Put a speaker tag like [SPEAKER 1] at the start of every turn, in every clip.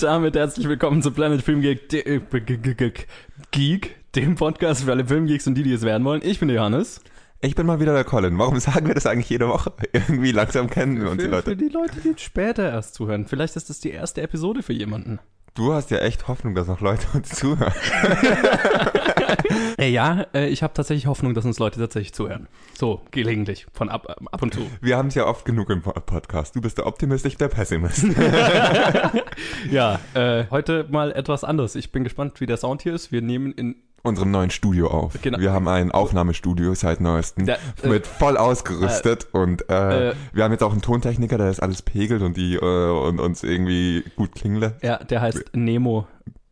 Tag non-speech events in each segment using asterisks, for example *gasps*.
[SPEAKER 1] Und damit herzlich willkommen zu Planet Film Geek, äh, Geek, dem Podcast für alle Filmgeeks und die, die es werden wollen. Ich bin der Johannes.
[SPEAKER 2] Ich bin mal wieder der Colin. Warum sagen wir das eigentlich jede Woche? *laughs* Irgendwie langsam kennen wir uns die Leute.
[SPEAKER 1] für die Leute, die später erst zuhören. Vielleicht ist das die erste Episode für jemanden.
[SPEAKER 2] Du hast ja echt Hoffnung, dass noch Leute *laughs* uns zuhören.
[SPEAKER 1] Äh, ja, äh, ich habe tatsächlich Hoffnung, dass uns Leute tatsächlich zuhören. So, gelegentlich, von ab, ab und zu.
[SPEAKER 2] Wir haben es ja oft genug im Po- Podcast. Du bist der Optimist, ich der Pessimist. *laughs*
[SPEAKER 1] Ja, äh, heute mal etwas anderes. Ich bin gespannt, wie der Sound hier ist. Wir nehmen in
[SPEAKER 2] Unserem neuen Studio auf.
[SPEAKER 1] Genau.
[SPEAKER 2] Wir haben ein Aufnahmestudio seit neuestem.
[SPEAKER 1] Äh,
[SPEAKER 2] mit voll ausgerüstet und äh,
[SPEAKER 1] äh,
[SPEAKER 2] wir haben jetzt auch einen Tontechniker, der das alles pegelt und die äh, und uns irgendwie gut klingen lässt.
[SPEAKER 1] Ja, der heißt Nemo.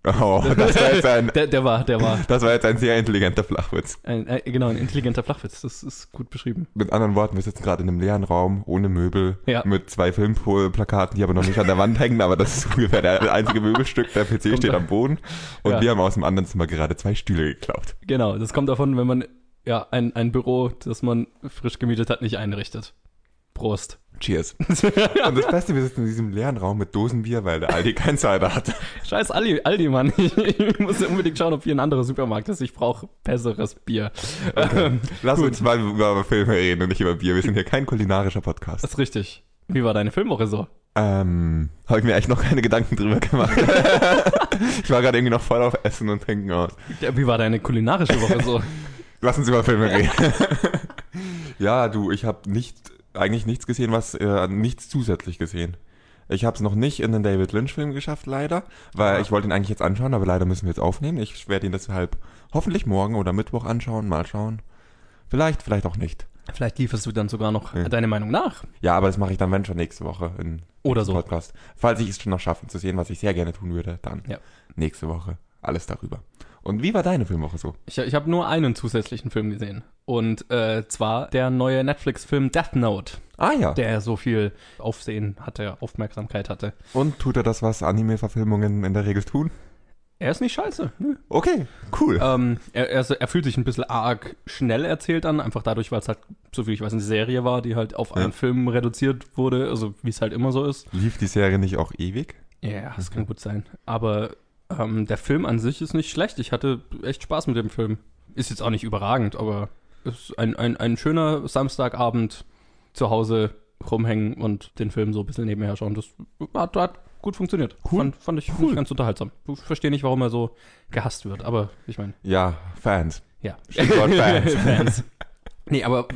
[SPEAKER 2] Oh, das war jetzt ein, *laughs*
[SPEAKER 1] Der, der war, der war.
[SPEAKER 2] das war jetzt ein sehr intelligenter Flachwitz.
[SPEAKER 1] Ein, äh, genau, ein intelligenter Flachwitz. Das ist gut beschrieben.
[SPEAKER 2] Mit anderen Worten, wir sitzen gerade in einem leeren Raum, ohne Möbel,
[SPEAKER 1] Ja.
[SPEAKER 2] mit zwei Filmplakaten, die aber noch nicht an der Wand hängen, aber das ist ungefähr der einzige Möbelstück. Der PC steht
[SPEAKER 1] da-
[SPEAKER 2] am Boden und
[SPEAKER 1] Ja.
[SPEAKER 2] wir haben aus dem anderen Zimmer gerade zwei Stühle geklaut.
[SPEAKER 1] Genau, das kommt davon, wenn man ja ein, ein Büro, das man frisch gemietet hat, nicht einrichtet. Prost.
[SPEAKER 2] Cheers. *laughs* Und das Beste, wir sitzen in diesem leeren Raum mit Dosenbier, weil der Aldi kein Cider hat.
[SPEAKER 1] Scheiß Aldi, Aldi Mann. Ich, ich muss unbedingt schauen, ob hier ein anderer Supermarkt ist. Ich brauche besseres Bier. Ähm,
[SPEAKER 2] Lass
[SPEAKER 1] Gut.
[SPEAKER 2] uns mal über Filme reden und nicht über Bier. Wir sind hier kein kulinarischer Podcast.
[SPEAKER 1] das ist richtig. Wie war deine Filmwoche so?
[SPEAKER 2] Ähm, habe ich mir echt noch keine Gedanken drüber gemacht. *laughs* ich war gerade irgendwie noch voll auf Essen und Trinken aus.
[SPEAKER 1] Ja, Wie war deine kulinarische Woche so? *laughs*
[SPEAKER 2] Lass uns über Filme reden. ja, du, ich habe nicht, eigentlich nichts gesehen, was, äh, nichts zusätzlich gesehen. Ich habe es noch nicht in den David Lynch-Film geschafft, leider, weil
[SPEAKER 1] Ah.
[SPEAKER 2] ich wollte ihn eigentlich jetzt anschauen, aber leider müssen wir jetzt aufnehmen. Ich werde ihn deshalb hoffentlich morgen oder Mittwoch anschauen, mal schauen. Vielleicht, vielleicht auch nicht.
[SPEAKER 1] Vielleicht lieferst du dann sogar noch
[SPEAKER 2] Ja.
[SPEAKER 1] deine Meinung nach.
[SPEAKER 2] Ja, aber das mache ich dann, wenn schon nächste Woche in
[SPEAKER 1] Oder
[SPEAKER 2] im
[SPEAKER 1] so.
[SPEAKER 2] Podcast. Falls ich es schon noch schaffe zu sehen, was ich sehr gerne tun würde, dann
[SPEAKER 1] Ja.
[SPEAKER 2] nächste Woche alles darüber. Und wie war deine Filmwoche so?
[SPEAKER 1] Ich, ich habe nur einen zusätzlichen Film gesehen. Und äh, zwar der neue Netflix-Film Death Note,
[SPEAKER 2] Ah ja.
[SPEAKER 1] der so viel Aufsehen hatte, Aufmerksamkeit hatte.
[SPEAKER 2] Und tut er das, was Anime-Verfilmungen in der Regel tun?
[SPEAKER 1] Er ist nicht scheiße. Nö.
[SPEAKER 2] Okay, cool.
[SPEAKER 1] Ähm, er, er, er fühlt sich ein bisschen arg schnell erzählt an, einfach dadurch, weil es halt, so viel ich weiß, eine Serie war, die halt auf
[SPEAKER 2] Ja.
[SPEAKER 1] einen Film reduziert wurde, also wie es halt immer so ist.
[SPEAKER 2] Lief die Serie nicht auch ewig?
[SPEAKER 1] Ja, das kann gut sein. Aber ähm, der Film an sich ist nicht schlecht. Ich hatte echt Spaß mit dem Film. Ist jetzt auch nicht überragend, aber ist ein, ein, ein schöner Samstagabend zu Hause rumhängen und den Film so ein bisschen nebenher schauen. Das hat, hat gut funktioniert.
[SPEAKER 2] Cool.
[SPEAKER 1] Fand, fand, ich,
[SPEAKER 2] Cool.
[SPEAKER 1] ganz unterhaltsam. Ich verstehe nicht, warum er so gehasst wird, aber ich meine,
[SPEAKER 2] Ja, Fans.
[SPEAKER 1] ja.
[SPEAKER 2] Stichwort *laughs* Fans.
[SPEAKER 1] Fans. Nee, aber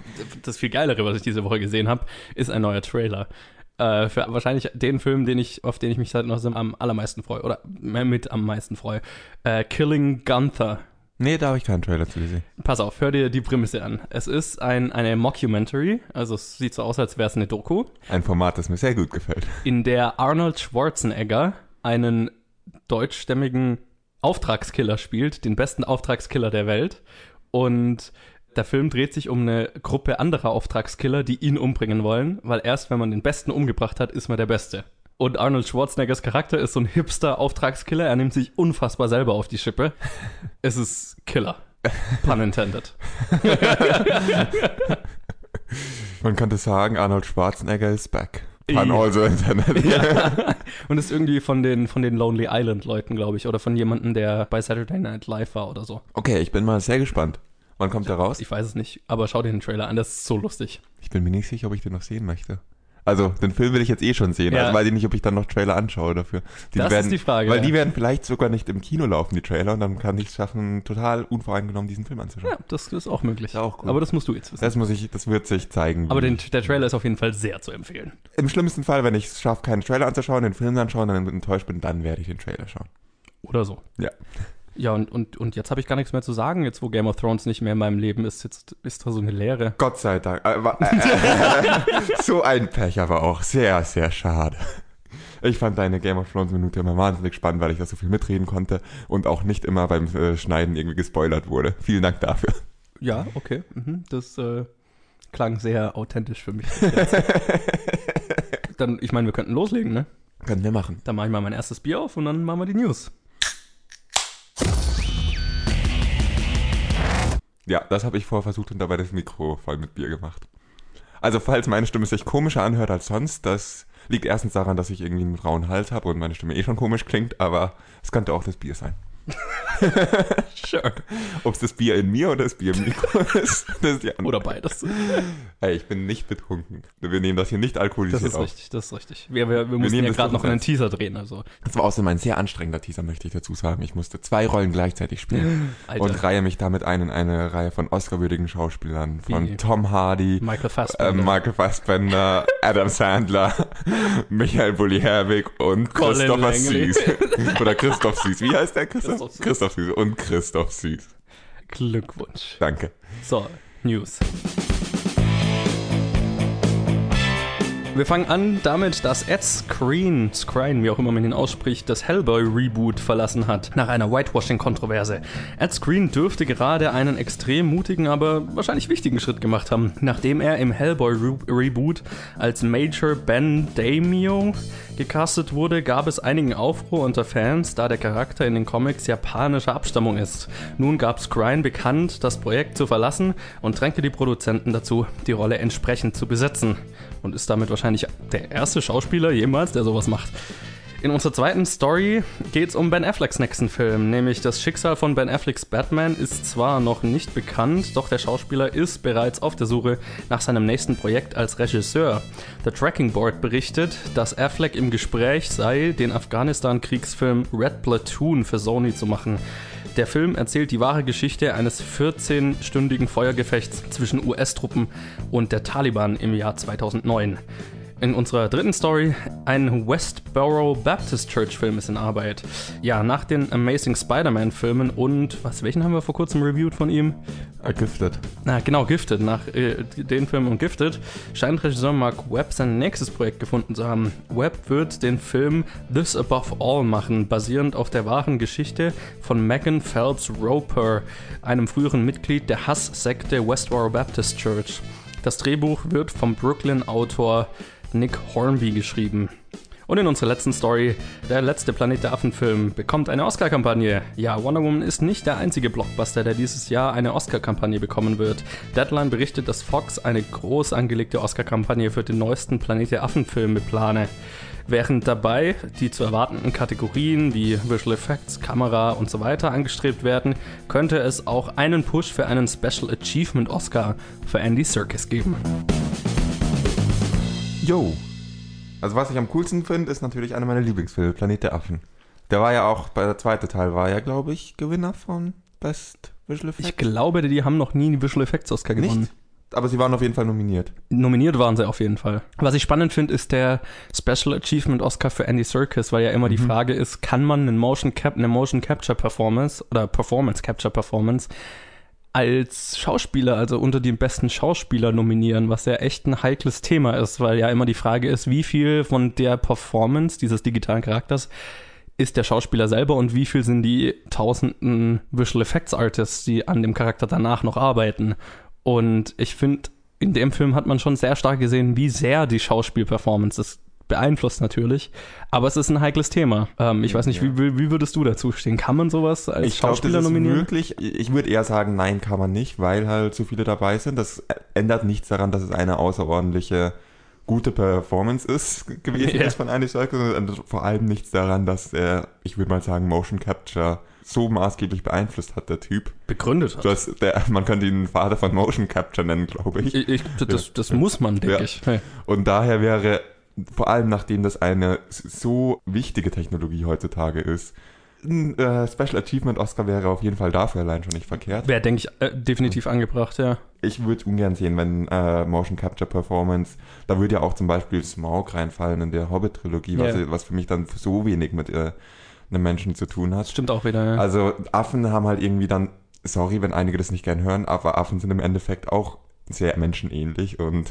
[SPEAKER 1] das viel Geilere, was ich diese Woche gesehen habe, ist ein neuer Trailer. Äh, für wahrscheinlich den Film, den ich, auf den ich mich seit noch am allermeisten freue. Oder mit am meisten freue. Äh, Killing Gunther.
[SPEAKER 2] Nee, da habe ich keinen Trailer zu gesehen.
[SPEAKER 1] Pass auf, hör dir die Prämisse an. Es ist ein, eine Mockumentary, also es sieht so aus, als wäre es eine Doku,
[SPEAKER 2] Ein Format, das mir sehr gut gefällt.
[SPEAKER 1] in der Arnold Schwarzenegger einen deutschstämmigen Auftragskiller spielt, den besten Auftragskiller der Welt. Und der Film dreht sich um eine Gruppe anderer Auftragskiller, die ihn umbringen wollen, weil erst wenn man den Besten umgebracht hat, ist man der Beste. Und Arnold Schwarzeneggers Charakter ist so ein hipster Auftragskiller. Er nimmt sich unfassbar selber auf die Schippe. Es ist Killer. Pun intended.
[SPEAKER 2] Man könnte sagen, Arnold Schwarzenegger is back. Pun
[SPEAKER 1] Ja.
[SPEAKER 2] also Internet.
[SPEAKER 1] Ja. Und ist irgendwie von den, von den Lonely Island Leuten, glaube ich. Oder von jemandem, der bei Saturday Night Live war oder so.
[SPEAKER 2] Okay, ich bin mal sehr gespannt. Wann kommt der raus?
[SPEAKER 1] Ich weiß es nicht, aber schau dir den Trailer an, das ist so lustig.
[SPEAKER 2] Ich bin mir nicht sicher, ob ich den noch sehen möchte. Also, den Film will ich jetzt eh schon sehen.
[SPEAKER 1] Ja.
[SPEAKER 2] Also weiß ich nicht, ob ich dann noch Trailer anschaue dafür. Die
[SPEAKER 1] Das ist
[SPEAKER 2] werden,
[SPEAKER 1] die Frage,
[SPEAKER 2] Weil
[SPEAKER 1] ja.
[SPEAKER 2] die werden vielleicht sogar nicht im Kino laufen, die Trailer, und dann kann ich es schaffen, total unvoreingenommen diesen Film anzuschauen.
[SPEAKER 1] Ja, das ist auch möglich.
[SPEAKER 2] Ja, auch cool.
[SPEAKER 1] Aber das musst du jetzt wissen.
[SPEAKER 2] Das muss ich, das wird sich zeigen.
[SPEAKER 1] aber den, der Trailer ist auf jeden Fall sehr zu empfehlen.
[SPEAKER 2] Im schlimmsten Fall, wenn ich es schaffe, keinen Trailer anzuschauen, den Film anschauen, dann enttäuscht bin, dann werde ich den Trailer schauen.
[SPEAKER 1] Oder so.
[SPEAKER 2] Ja.
[SPEAKER 1] Ja, und, und, und jetzt habe ich gar nichts mehr zu sagen, jetzt wo Game of Thrones nicht mehr in meinem Leben ist, jetzt ist da so eine Leere.
[SPEAKER 2] Gott sei Dank. Äh, wa- äh, *laughs* *laughs* so ein Pech aber auch. Sehr, sehr schade. Ich fand deine Game of Thrones Minute immer wahnsinnig spannend, weil ich da so viel mitreden konnte und auch nicht immer beim äh, Schneiden irgendwie gespoilert wurde. Vielen Dank dafür.
[SPEAKER 1] Ja, okay. Mhm, das äh, klang sehr authentisch für mich. *laughs* dann, ich meine, wir könnten loslegen, ne?
[SPEAKER 2] Können wir machen.
[SPEAKER 1] Dann mache ich mal mein erstes Bier auf und dann machen wir die News.
[SPEAKER 2] Ja, das habe ich vorher versucht und dabei das Mikro voll mit Bier gemacht. Also falls meine Stimme sich komischer anhört als sonst, das liegt erstens daran, dass ich irgendwie einen rauen Hals habe und meine Stimme eh schon komisch klingt, aber es könnte auch das Bier sein. *laughs*
[SPEAKER 1] Sure.
[SPEAKER 2] Ob es das Bier in mir oder das Bier im Mikro ist, das ist die andere.
[SPEAKER 1] Oder beides.
[SPEAKER 2] Hey, ich bin nicht betrunken. Wir nehmen das hier nicht
[SPEAKER 1] Das
[SPEAKER 2] alkoholisiert
[SPEAKER 1] ist
[SPEAKER 2] auf.
[SPEAKER 1] richtig, das ist richtig. Wir, wir, wir mussten ja
[SPEAKER 2] das
[SPEAKER 1] gerade noch einen. Teaser drehen, also.
[SPEAKER 2] Das war außerdem ein sehr anstrengender Teaser, möchte ich dazu sagen. Ich musste zwei Rollen gleichzeitig spielen *gasps*
[SPEAKER 1] Alter.
[SPEAKER 2] und reihe mich damit ein in eine Reihe von Oscar-würdigen Schauspielern. Von
[SPEAKER 1] Wie?
[SPEAKER 2] Tom Hardy,
[SPEAKER 1] Michael
[SPEAKER 2] äh,
[SPEAKER 1] Fassbender.
[SPEAKER 2] Michael Fassbender, *laughs* Adam Sandler, Michael Bulli und
[SPEAKER 1] Colin
[SPEAKER 2] Christopher
[SPEAKER 1] Langley.
[SPEAKER 2] Süß. Oder Christoph Süß. Wie heißt der *laughs* Christoph?
[SPEAKER 1] Christoph Süß.
[SPEAKER 2] Christoph Süß. Und Christoph Süß.
[SPEAKER 1] Glückwunsch.
[SPEAKER 2] Danke.
[SPEAKER 1] So, News. Wir fangen an damit, dass Ed Skrein, Skrein, wie auch immer man ihn ausspricht, das Hellboy-Reboot verlassen hat, nach einer Whitewashing-Kontroverse. Ed Skrein dürfte gerade einen extrem mutigen, aber wahrscheinlich wichtigen Schritt gemacht haben, nachdem er im Hellboy-Reboot als Major Ben Daimio gecastet wurde, gab es einigen Aufruhr unter Fans, da der Charakter in den Comics japanischer Abstammung ist. Nun gab Skrein bekannt, das Projekt zu verlassen und drängte die Produzenten dazu, die Rolle entsprechend zu besetzen. Und ist damit wahrscheinlich der erste Schauspieler jemals, der sowas macht. In unserer zweiten Story geht es um Ben Afflecks nächsten Film, nämlich das Schicksal von Ben Afflecks Batman ist zwar noch nicht bekannt, doch der Schauspieler ist bereits auf der Suche nach seinem nächsten Projekt als Regisseur. The Tracking Board berichtet, dass Affleck im Gespräch sei, den Afghanistan-Kriegsfilm Red Platoon für Sony zu machen. Der Film erzählt die wahre Geschichte eines 14-stündigen Feuergefechts zwischen US-Truppen und der Taliban im Jahr 2009. In unserer dritten Story, ein Westboro Baptist Church Film ist in Arbeit. Ja, nach den Amazing Spider-Man Filmen und, was, welchen haben wir vor kurzem reviewed von ihm?
[SPEAKER 2] Äh, Gifted.
[SPEAKER 1] Na, genau, Gifted. Nach äh, den Filmen und Gifted scheint Regisseur Mark Webb sein nächstes Projekt gefunden zu haben. Webb wird den Film This Above All machen, basierend auf der wahren Geschichte von Megan Phelps Roper, einem früheren Mitglied der Hasssekte Westboro Baptist Church. Das Drehbuch wird vom Brooklyn-Autor Nick Hornby geschrieben. Und in unserer letzten Story, der letzte Planet der Affen-Film bekommt eine Oscar-Kampagne. Ja, Wonder Woman ist nicht der einzige Blockbuster, der dieses Jahr eine Oscar-Kampagne bekommen wird. Deadline berichtet, dass Fox eine groß angelegte Oscar-Kampagne für den neuesten Planet der Affen-Film beplane. Während dabei die zu erwartenden Kategorien wie Visual Effects, Kamera und so weiter angestrebt werden, könnte es auch einen Push für einen Special Achievement Oscar für Andy Serkis geben.
[SPEAKER 2] Yo. Also was ich am coolsten finde, ist natürlich einer meiner Lieblingsfilme, Planet der Affen. Der war ja auch, bei der zweite Teil war ja, glaube ich, Gewinner von Best Visual Effects.
[SPEAKER 1] Ich glaube, die haben noch nie einen Visual Effects Oscar gewonnen.
[SPEAKER 2] Nicht? Aber sie waren auf jeden Fall nominiert.
[SPEAKER 1] Nominiert waren sie auf jeden Fall. Was ich spannend finde, ist der Special Achievement Oscar für Andy Serkis, weil ja immer die Frage ist, kann man einen Motion Cap eine Motion Capture Performance oder Performance Capture Performance als Schauspieler, also unter den besten Schauspieler nominieren, was ja echt ein heikles Thema ist, weil ja immer die Frage ist, wie viel von der Performance dieses digitalen Charakters ist der Schauspieler selber und wie viel sind die tausenden Visual Effects Artists, die an dem Charakter danach noch arbeiten. Und ich finde, in dem Film hat man schon sehr stark gesehen, wie sehr die Schauspielperformance ist beeinflusst natürlich, aber es ist ein heikles Thema. Ähm, ich weiß nicht,
[SPEAKER 2] Ja.
[SPEAKER 1] wie, wie würdest du dazu stehen? Kann man sowas als
[SPEAKER 2] Ich glaube,
[SPEAKER 1] Schauspieler
[SPEAKER 2] das ist
[SPEAKER 1] nominieren?
[SPEAKER 2] möglich. Ich würde eher sagen, nein, kann man nicht, weil halt so viele dabei sind. Das ändert nichts daran, dass es eine außerordentliche gute Performance ist *laughs* gewesen
[SPEAKER 1] Ja.
[SPEAKER 2] ist von Andy Serkis und vor allem nichts daran, dass er, ich würde mal sagen, Motion Capture so maßgeblich beeinflusst hat, der Typ.
[SPEAKER 1] Begründet hat.
[SPEAKER 2] Das, der, man könnte ihn Vater von Motion Capture nennen, glaube ich.
[SPEAKER 1] Ich, ich, das, das muss man, denke
[SPEAKER 2] Ja.
[SPEAKER 1] ich. Hey.
[SPEAKER 2] Und daher wäre, vor allem nachdem das eine so wichtige Technologie heutzutage ist, ein äh, Special Achievement Oscar wäre auf jeden Fall dafür allein schon nicht verkehrt.
[SPEAKER 1] Wäre, denke ich, äh, definitiv angebracht, ja.
[SPEAKER 2] Ich würde ungern sehen, wenn äh, Motion Capture Performance, da würde ja auch zum Beispiel Smaug reinfallen in der Hobbit-Trilogie, was,
[SPEAKER 1] Ja.
[SPEAKER 2] was für mich dann so wenig mit äh, einem Menschen zu tun hat.
[SPEAKER 1] Stimmt auch wieder, ja.
[SPEAKER 2] Also Affen haben halt irgendwie dann, sorry, wenn einige das nicht gern hören, aber Affen sind im Endeffekt auch sehr menschenähnlich und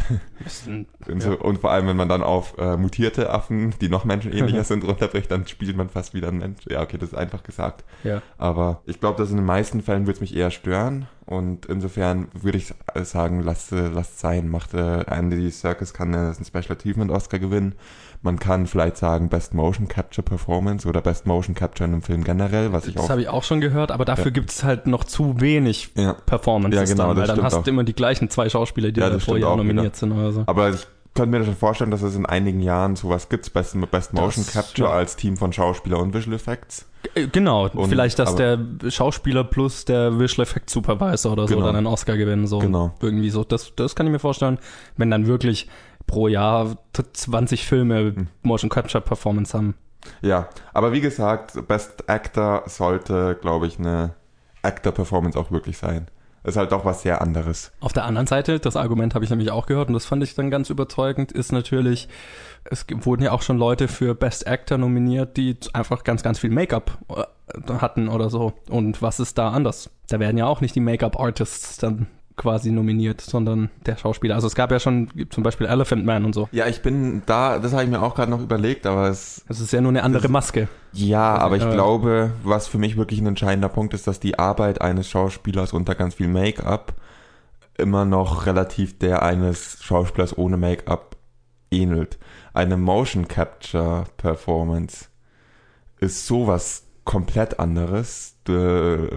[SPEAKER 2] *laughs* und, so, und vor allem, wenn man dann auf äh, mutierte Affen, die noch menschenähnlicher *laughs* sind, runterbricht, dann spielt man fast wieder ein Mensch. Ja, okay, das ist einfach gesagt.
[SPEAKER 1] ja.
[SPEAKER 2] Aber ich glaube, dass in den meisten Fällen würde es mich eher stören. Und insofern würde ich sagen, lasst, lasst sein. Macht äh, Andy Serkis kann einen Special Achievement Oscar gewinnen. Man kann vielleicht sagen Best Motion Capture Performance oder Best Motion Capture in einem Film generell, was ich
[SPEAKER 1] Das
[SPEAKER 2] auch.
[SPEAKER 1] habe ich auch schon gehört, aber dafür
[SPEAKER 2] Ja.
[SPEAKER 1] gibt es halt noch zu wenig
[SPEAKER 2] Ja.
[SPEAKER 1] Performances
[SPEAKER 2] Ja, genau,
[SPEAKER 1] dann, weil
[SPEAKER 2] das
[SPEAKER 1] dann hast
[SPEAKER 2] auch.
[SPEAKER 1] du immer die gleichen zwei Schauspieler, die
[SPEAKER 2] Ja, das auch wieder.
[SPEAKER 1] nominiert sind oder so.
[SPEAKER 2] Aber ich könnte mir schon vorstellen, dass es in einigen Jahren sowas gibt, Best, Best Motion
[SPEAKER 1] Das-
[SPEAKER 2] Capture
[SPEAKER 1] ja.
[SPEAKER 2] als Team von Schauspieler und Visual Effects.
[SPEAKER 1] Äh, Genau,
[SPEAKER 2] Und-
[SPEAKER 1] vielleicht, dass der Schauspieler plus der Visual Effect Supervisor oder so
[SPEAKER 2] Genau.
[SPEAKER 1] dann einen Oscar gewinnen. So.
[SPEAKER 2] Genau.
[SPEAKER 1] Irgendwie so. Das, das kann ich mir vorstellen. Wenn dann wirklich pro Jahr t- 20 Filme
[SPEAKER 2] Hm.
[SPEAKER 1] Motion Capture Performance haben.
[SPEAKER 2] Ja, aber wie gesagt, Best Actor sollte, glaube ich, eine Actor-Performance auch wirklich sein. Ist halt doch was sehr anderes.
[SPEAKER 1] Auf der anderen Seite, das Argument habe ich nämlich auch gehört und das fand ich dann ganz überzeugend, ist natürlich, es wurden ja auch schon Leute für Best Actor nominiert, die einfach ganz, ganz viel Make-up äh, hatten oder so. Und was ist da anders? Da werden ja auch nicht die Make-up-Artists dann quasi nominiert, sondern der Schauspieler. Also es gab ja schon zum Beispiel Elephant Man und so.
[SPEAKER 2] Ja, ich bin da, das habe ich mir auch gerade noch überlegt, aber es.
[SPEAKER 1] Es ist ja nur eine andere
[SPEAKER 2] Das-
[SPEAKER 1] Maske.
[SPEAKER 2] Ja, aber ich
[SPEAKER 1] äh,
[SPEAKER 2] glaube, was für mich wirklich ein entscheidender Punkt ist, dass die Arbeit eines Schauspielers unter ganz viel Make-up immer noch relativ der eines Schauspielers ohne Make-up ähnelt. Eine Motion Capture Performance ist sowas komplett anderes. Die,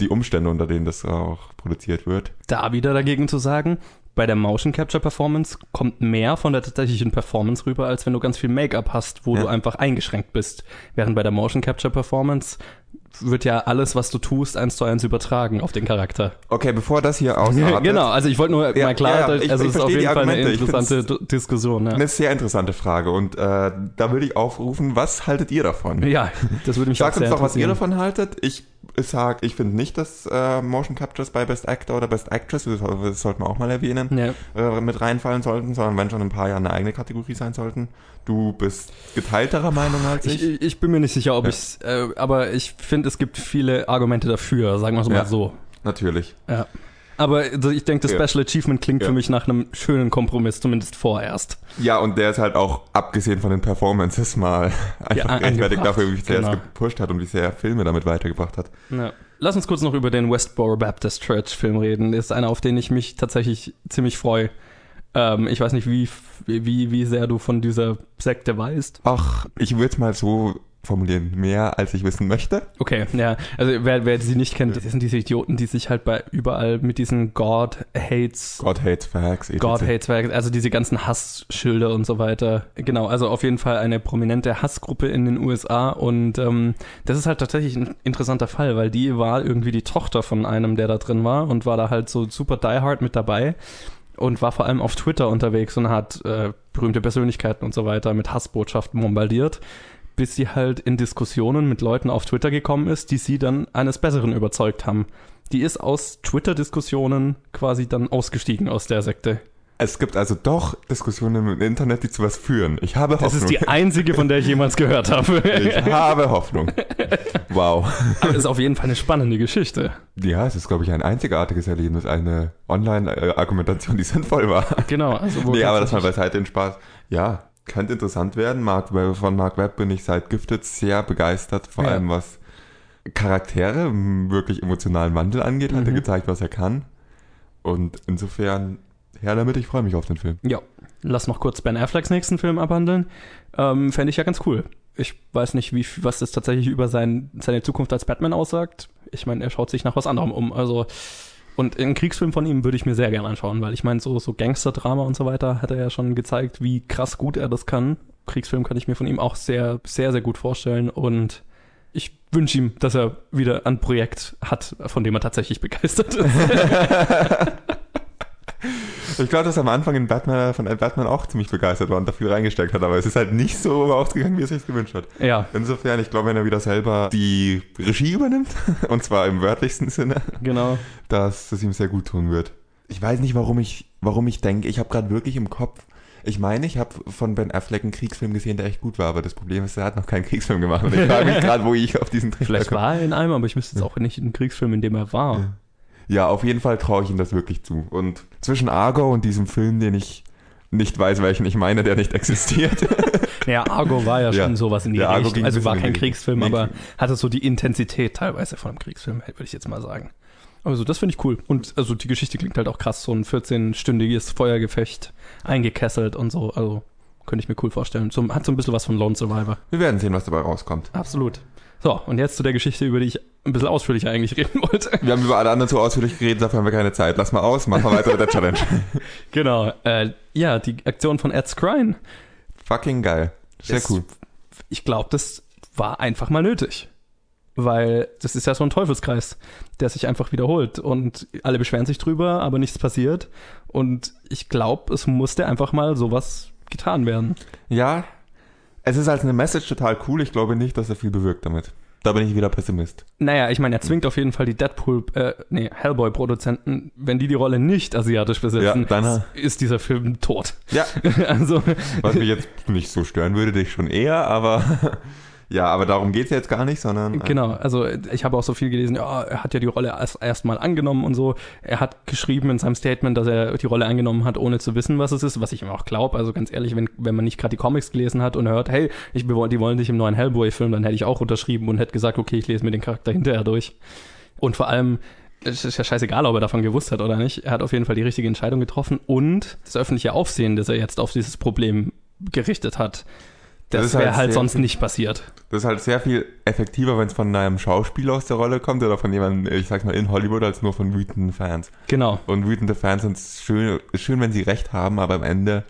[SPEAKER 2] die Umstände, unter denen das auch produziert wird.
[SPEAKER 1] Da wieder dagegen zu sagen, bei der Motion Capture Performance kommt mehr von der tatsächlichen Performance rüber, als wenn du ganz viel Make-up hast, wo
[SPEAKER 2] Ja.
[SPEAKER 1] du einfach eingeschränkt bist. Während bei der Motion Capture Performance wird ja alles, was du tust, eins zu eins übertragen auf den Charakter.
[SPEAKER 2] Okay, bevor das hier *laughs* ausartet.
[SPEAKER 1] genau, also ich wollte nur
[SPEAKER 2] Ja,
[SPEAKER 1] mal klar,
[SPEAKER 2] ja, ja, ich-
[SPEAKER 1] also
[SPEAKER 2] ich
[SPEAKER 1] es ist auf jeden Fall eine interessante Diskussion. Ja.
[SPEAKER 2] Eine sehr interessante Frage und äh, da würde ich aufrufen, was haltet ihr davon?
[SPEAKER 1] ja, das würde mich
[SPEAKER 2] Sagt
[SPEAKER 1] auch sehr
[SPEAKER 2] uns doch, was ihr davon haltet. Ich sag, ich finde nicht, dass äh, Motion Captures bei Best Actor oder Best Actress, das, das sollten wir auch mal erwähnen,
[SPEAKER 1] Ja.
[SPEAKER 2] äh, mit reinfallen sollten, sondern wenn schon in ein paar Jahren eine eigene Kategorie sein sollten. Du bist geteilterer Meinung als
[SPEAKER 1] Ich,
[SPEAKER 2] ich.
[SPEAKER 1] ich bin mir nicht sicher, ob
[SPEAKER 2] Ja.
[SPEAKER 1] ich's, äh, aber ich finde, es gibt viele Argumente dafür, sagen wir es mal
[SPEAKER 2] Ja.
[SPEAKER 1] so.
[SPEAKER 2] Natürlich.
[SPEAKER 1] Ja. Aber ich denke, das
[SPEAKER 2] Ja.
[SPEAKER 1] Special Achievement klingt
[SPEAKER 2] Ja.
[SPEAKER 1] für mich nach einem schönen Kompromiss, zumindest vorerst.
[SPEAKER 2] Ja, und der ist halt auch, abgesehen von den Performances, mal *laughs* einfach gerechtfertigt
[SPEAKER 1] angebracht.
[SPEAKER 2] dafür, wie sehr
[SPEAKER 1] Genau.
[SPEAKER 2] es gepusht hat und wie sehr er Filme damit weitergebracht hat.
[SPEAKER 1] Ja. Lass uns kurz noch über den Westboro Baptist Church Film reden. Das ist einer, auf den ich mich tatsächlich ziemlich freue. Ähm, ich weiß nicht, wie, wie, wie sehr du von dieser Sekte weißt.
[SPEAKER 2] Ach, ich würde es mal so formulieren, mehr als ich wissen möchte.
[SPEAKER 1] Okay, ja. Also wer, wer sie nicht kennt, das sind diese Idioten, die sich halt bei überall mit diesen God Hates
[SPEAKER 2] God hates facts. etc.
[SPEAKER 1] God Hates Facts, also diese ganzen Hassschilder und so weiter. Genau, also auf jeden Fall eine prominente Hassgruppe in den USA und ähm, das ist halt tatsächlich ein interessanter Fall, weil die war irgendwie die Tochter von einem, der da drin war und war da halt so super diehard mit dabei und war vor allem auf Twitter unterwegs und hat äh, berühmte Persönlichkeiten und so weiter mit Hassbotschaften bombardiert, bis sie halt in Diskussionen mit Leuten auf Twitter gekommen ist, die sie dann eines Besseren überzeugt haben. Die ist aus Twitter-Diskussionen quasi dann ausgestiegen aus der Sekte.
[SPEAKER 2] Es gibt also doch Diskussionen im Internet, die zu was führen. Ich habe
[SPEAKER 1] Das
[SPEAKER 2] Hoffnung.
[SPEAKER 1] ist die einzige, von der ich jemals gehört habe.
[SPEAKER 2] ich habe Hoffnung. Wow.
[SPEAKER 1] Aber es ist auf jeden Fall eine spannende Geschichte.
[SPEAKER 2] Ja, es ist, glaube ich, ein einzigartiges Erlebnis, eine Online-Argumentation, die sinnvoll war.
[SPEAKER 1] Genau. Also wo
[SPEAKER 2] nee, aber das mal beiseite den Spaß. Ja, könnte interessant werden. Mark, Webb- von Mark Webb bin ich seit Gifted sehr begeistert, vor
[SPEAKER 1] Ja.
[SPEAKER 2] allem was Charaktere, wirklich emotionalen Wandel angeht. Hat er
[SPEAKER 1] Mhm.
[SPEAKER 2] gezeigt, was er kann. Und insofern, her damit, ich freue mich auf den Film.
[SPEAKER 1] Ja, lass noch kurz Ben Afflecks nächsten Film abhandeln. Ähm, Fände ich ja ganz cool. Ich weiß nicht, wie, was das tatsächlich über sein, seine Zukunft als Batman aussagt. Ich meine, er schaut sich nach was anderem um. Also, und einen Kriegsfilm von ihm würde ich mir sehr gerne anschauen, weil ich meine, so, so Gangster-Drama und so weiter hat er ja schon gezeigt, wie krass gut er das kann. Kriegsfilm kann ich mir von ihm auch sehr, sehr, sehr gut vorstellen und ich wünsche ihm, dass er wieder ein Projekt hat, von dem er tatsächlich *laughs* begeistert ist. *laughs*
[SPEAKER 2] Ich glaube, dass er am Anfang in Batman, von Batman auch ziemlich begeistert war und da viel reingesteckt hat, aber es ist halt nicht so ausgegangen, wie er es sich gewünscht hat.
[SPEAKER 1] ja,
[SPEAKER 2] Insofern, ich glaube, wenn er wieder selber die Regie übernimmt, *laughs* und zwar im wörtlichsten Sinne,
[SPEAKER 1] genau.
[SPEAKER 2] dass es ihm sehr gut tun wird. Ich weiß nicht, warum ich, warum ich denke, ich habe gerade wirklich im Kopf, ich meine, ich habe von Ben Affleck einen Kriegsfilm gesehen, der echt gut war, aber das Problem ist, er hat noch keinen Kriegsfilm gemacht. Und ich frage mich *laughs* gerade, wo ich auf diesen Trichter
[SPEAKER 1] Vielleicht
[SPEAKER 2] komme.
[SPEAKER 1] war er in einem, aber ich wüsste jetzt auch nicht in einem Kriegsfilm, in dem er war.
[SPEAKER 2] Ja. Ja, auf jeden Fall traue ich ihm das wirklich zu. Und zwischen Argo und diesem Film, den ich nicht weiß, welchen ich meine, der nicht *laughs* existiert. *laughs*
[SPEAKER 1] Ja, Argo war ja schon
[SPEAKER 2] Ja.
[SPEAKER 1] sowas in die
[SPEAKER 2] Ja,
[SPEAKER 1] Richtung. Also war
[SPEAKER 2] in
[SPEAKER 1] kein Kriegsfilm,
[SPEAKER 2] Nee.
[SPEAKER 1] aber hatte so die Intensität teilweise von einem Kriegsfilm, würde ich jetzt mal sagen. Also das finde ich cool. Und also die Geschichte klingt halt auch krass, so ein 14-stündiges Feuergefecht eingekesselt und so. Also könnte ich mir cool vorstellen. So, hat so ein bisschen was von Lone Survivor.
[SPEAKER 2] Wir werden sehen, was dabei rauskommt.
[SPEAKER 1] Absolut. So, und jetzt zu der Geschichte, über die ich ein bisschen ausführlicher eigentlich reden wollte.
[SPEAKER 2] Wir haben über alle anderen zu ausführlich geredet, dafür haben wir keine Zeit. Lass mal aus, machen wir weiter mit der Challenge. *laughs*
[SPEAKER 1] genau. Äh, ja, die Aktion von Ed Skrein.
[SPEAKER 2] Fucking geil. Sehr
[SPEAKER 1] Ist-
[SPEAKER 2] cool.
[SPEAKER 1] Ich glaube, das war einfach mal nötig. Weil das ist ja so ein Teufelskreis, der sich einfach wiederholt. Und alle beschweren sich drüber, aber nichts passiert. Und ich glaube, es musste einfach mal sowas getan werden.
[SPEAKER 2] Ja, es ist als eine Message total cool. Ich glaube nicht, dass er viel bewirkt damit. Da bin ich wieder Pessimist.
[SPEAKER 1] Naja, ich meine, er zwingt auf jeden Fall die Deadpool, äh, nee, Hellboy-Produzenten, wenn die die Rolle nicht asiatisch besetzen,
[SPEAKER 2] Ja, dann-
[SPEAKER 1] ist dieser Film tot.
[SPEAKER 2] Ja, *laughs*
[SPEAKER 1] also,
[SPEAKER 2] was mich jetzt nicht so stören würde, dich schon eher, aber *laughs* ja, aber darum geht's jetzt gar nicht, sondern äh,
[SPEAKER 1] genau, also ich habe auch so viel gelesen, ja, er hat ja die Rolle erst erstmal angenommen und so. Er hat geschrieben in seinem Statement, dass er die Rolle angenommen hat, ohne zu wissen, was es ist, was ich ihm auch glaube. Also ganz ehrlich, wenn, wenn man nicht gerade die Comics gelesen hat und hört, hey, ich, die wollen dich im neuen Hellboy-Film, dann hätte ich auch unterschrieben und hätte gesagt, okay, ich lese mir den Charakter hinterher durch. Und vor allem, es ist ja scheißegal, ob er davon gewusst hat oder nicht. Er hat auf jeden Fall die richtige Entscheidung getroffen und das öffentliche Aufsehen, das er jetzt auf dieses Problem gerichtet hat,
[SPEAKER 2] Das
[SPEAKER 1] das,
[SPEAKER 2] ist halt
[SPEAKER 1] wäre halt
[SPEAKER 2] sehr
[SPEAKER 1] sonst
[SPEAKER 2] viel-
[SPEAKER 1] nicht passiert.
[SPEAKER 2] Das ist halt sehr viel effektiver, wenn es von einem Schauspieler aus der Rolle kommt oder von jemandem, ich sag's mal, in Hollywood, als nur von wütenden Fans.
[SPEAKER 1] Genau.
[SPEAKER 2] Und wütende Fans sind schön, schön, wenn sie recht haben, aber am Ende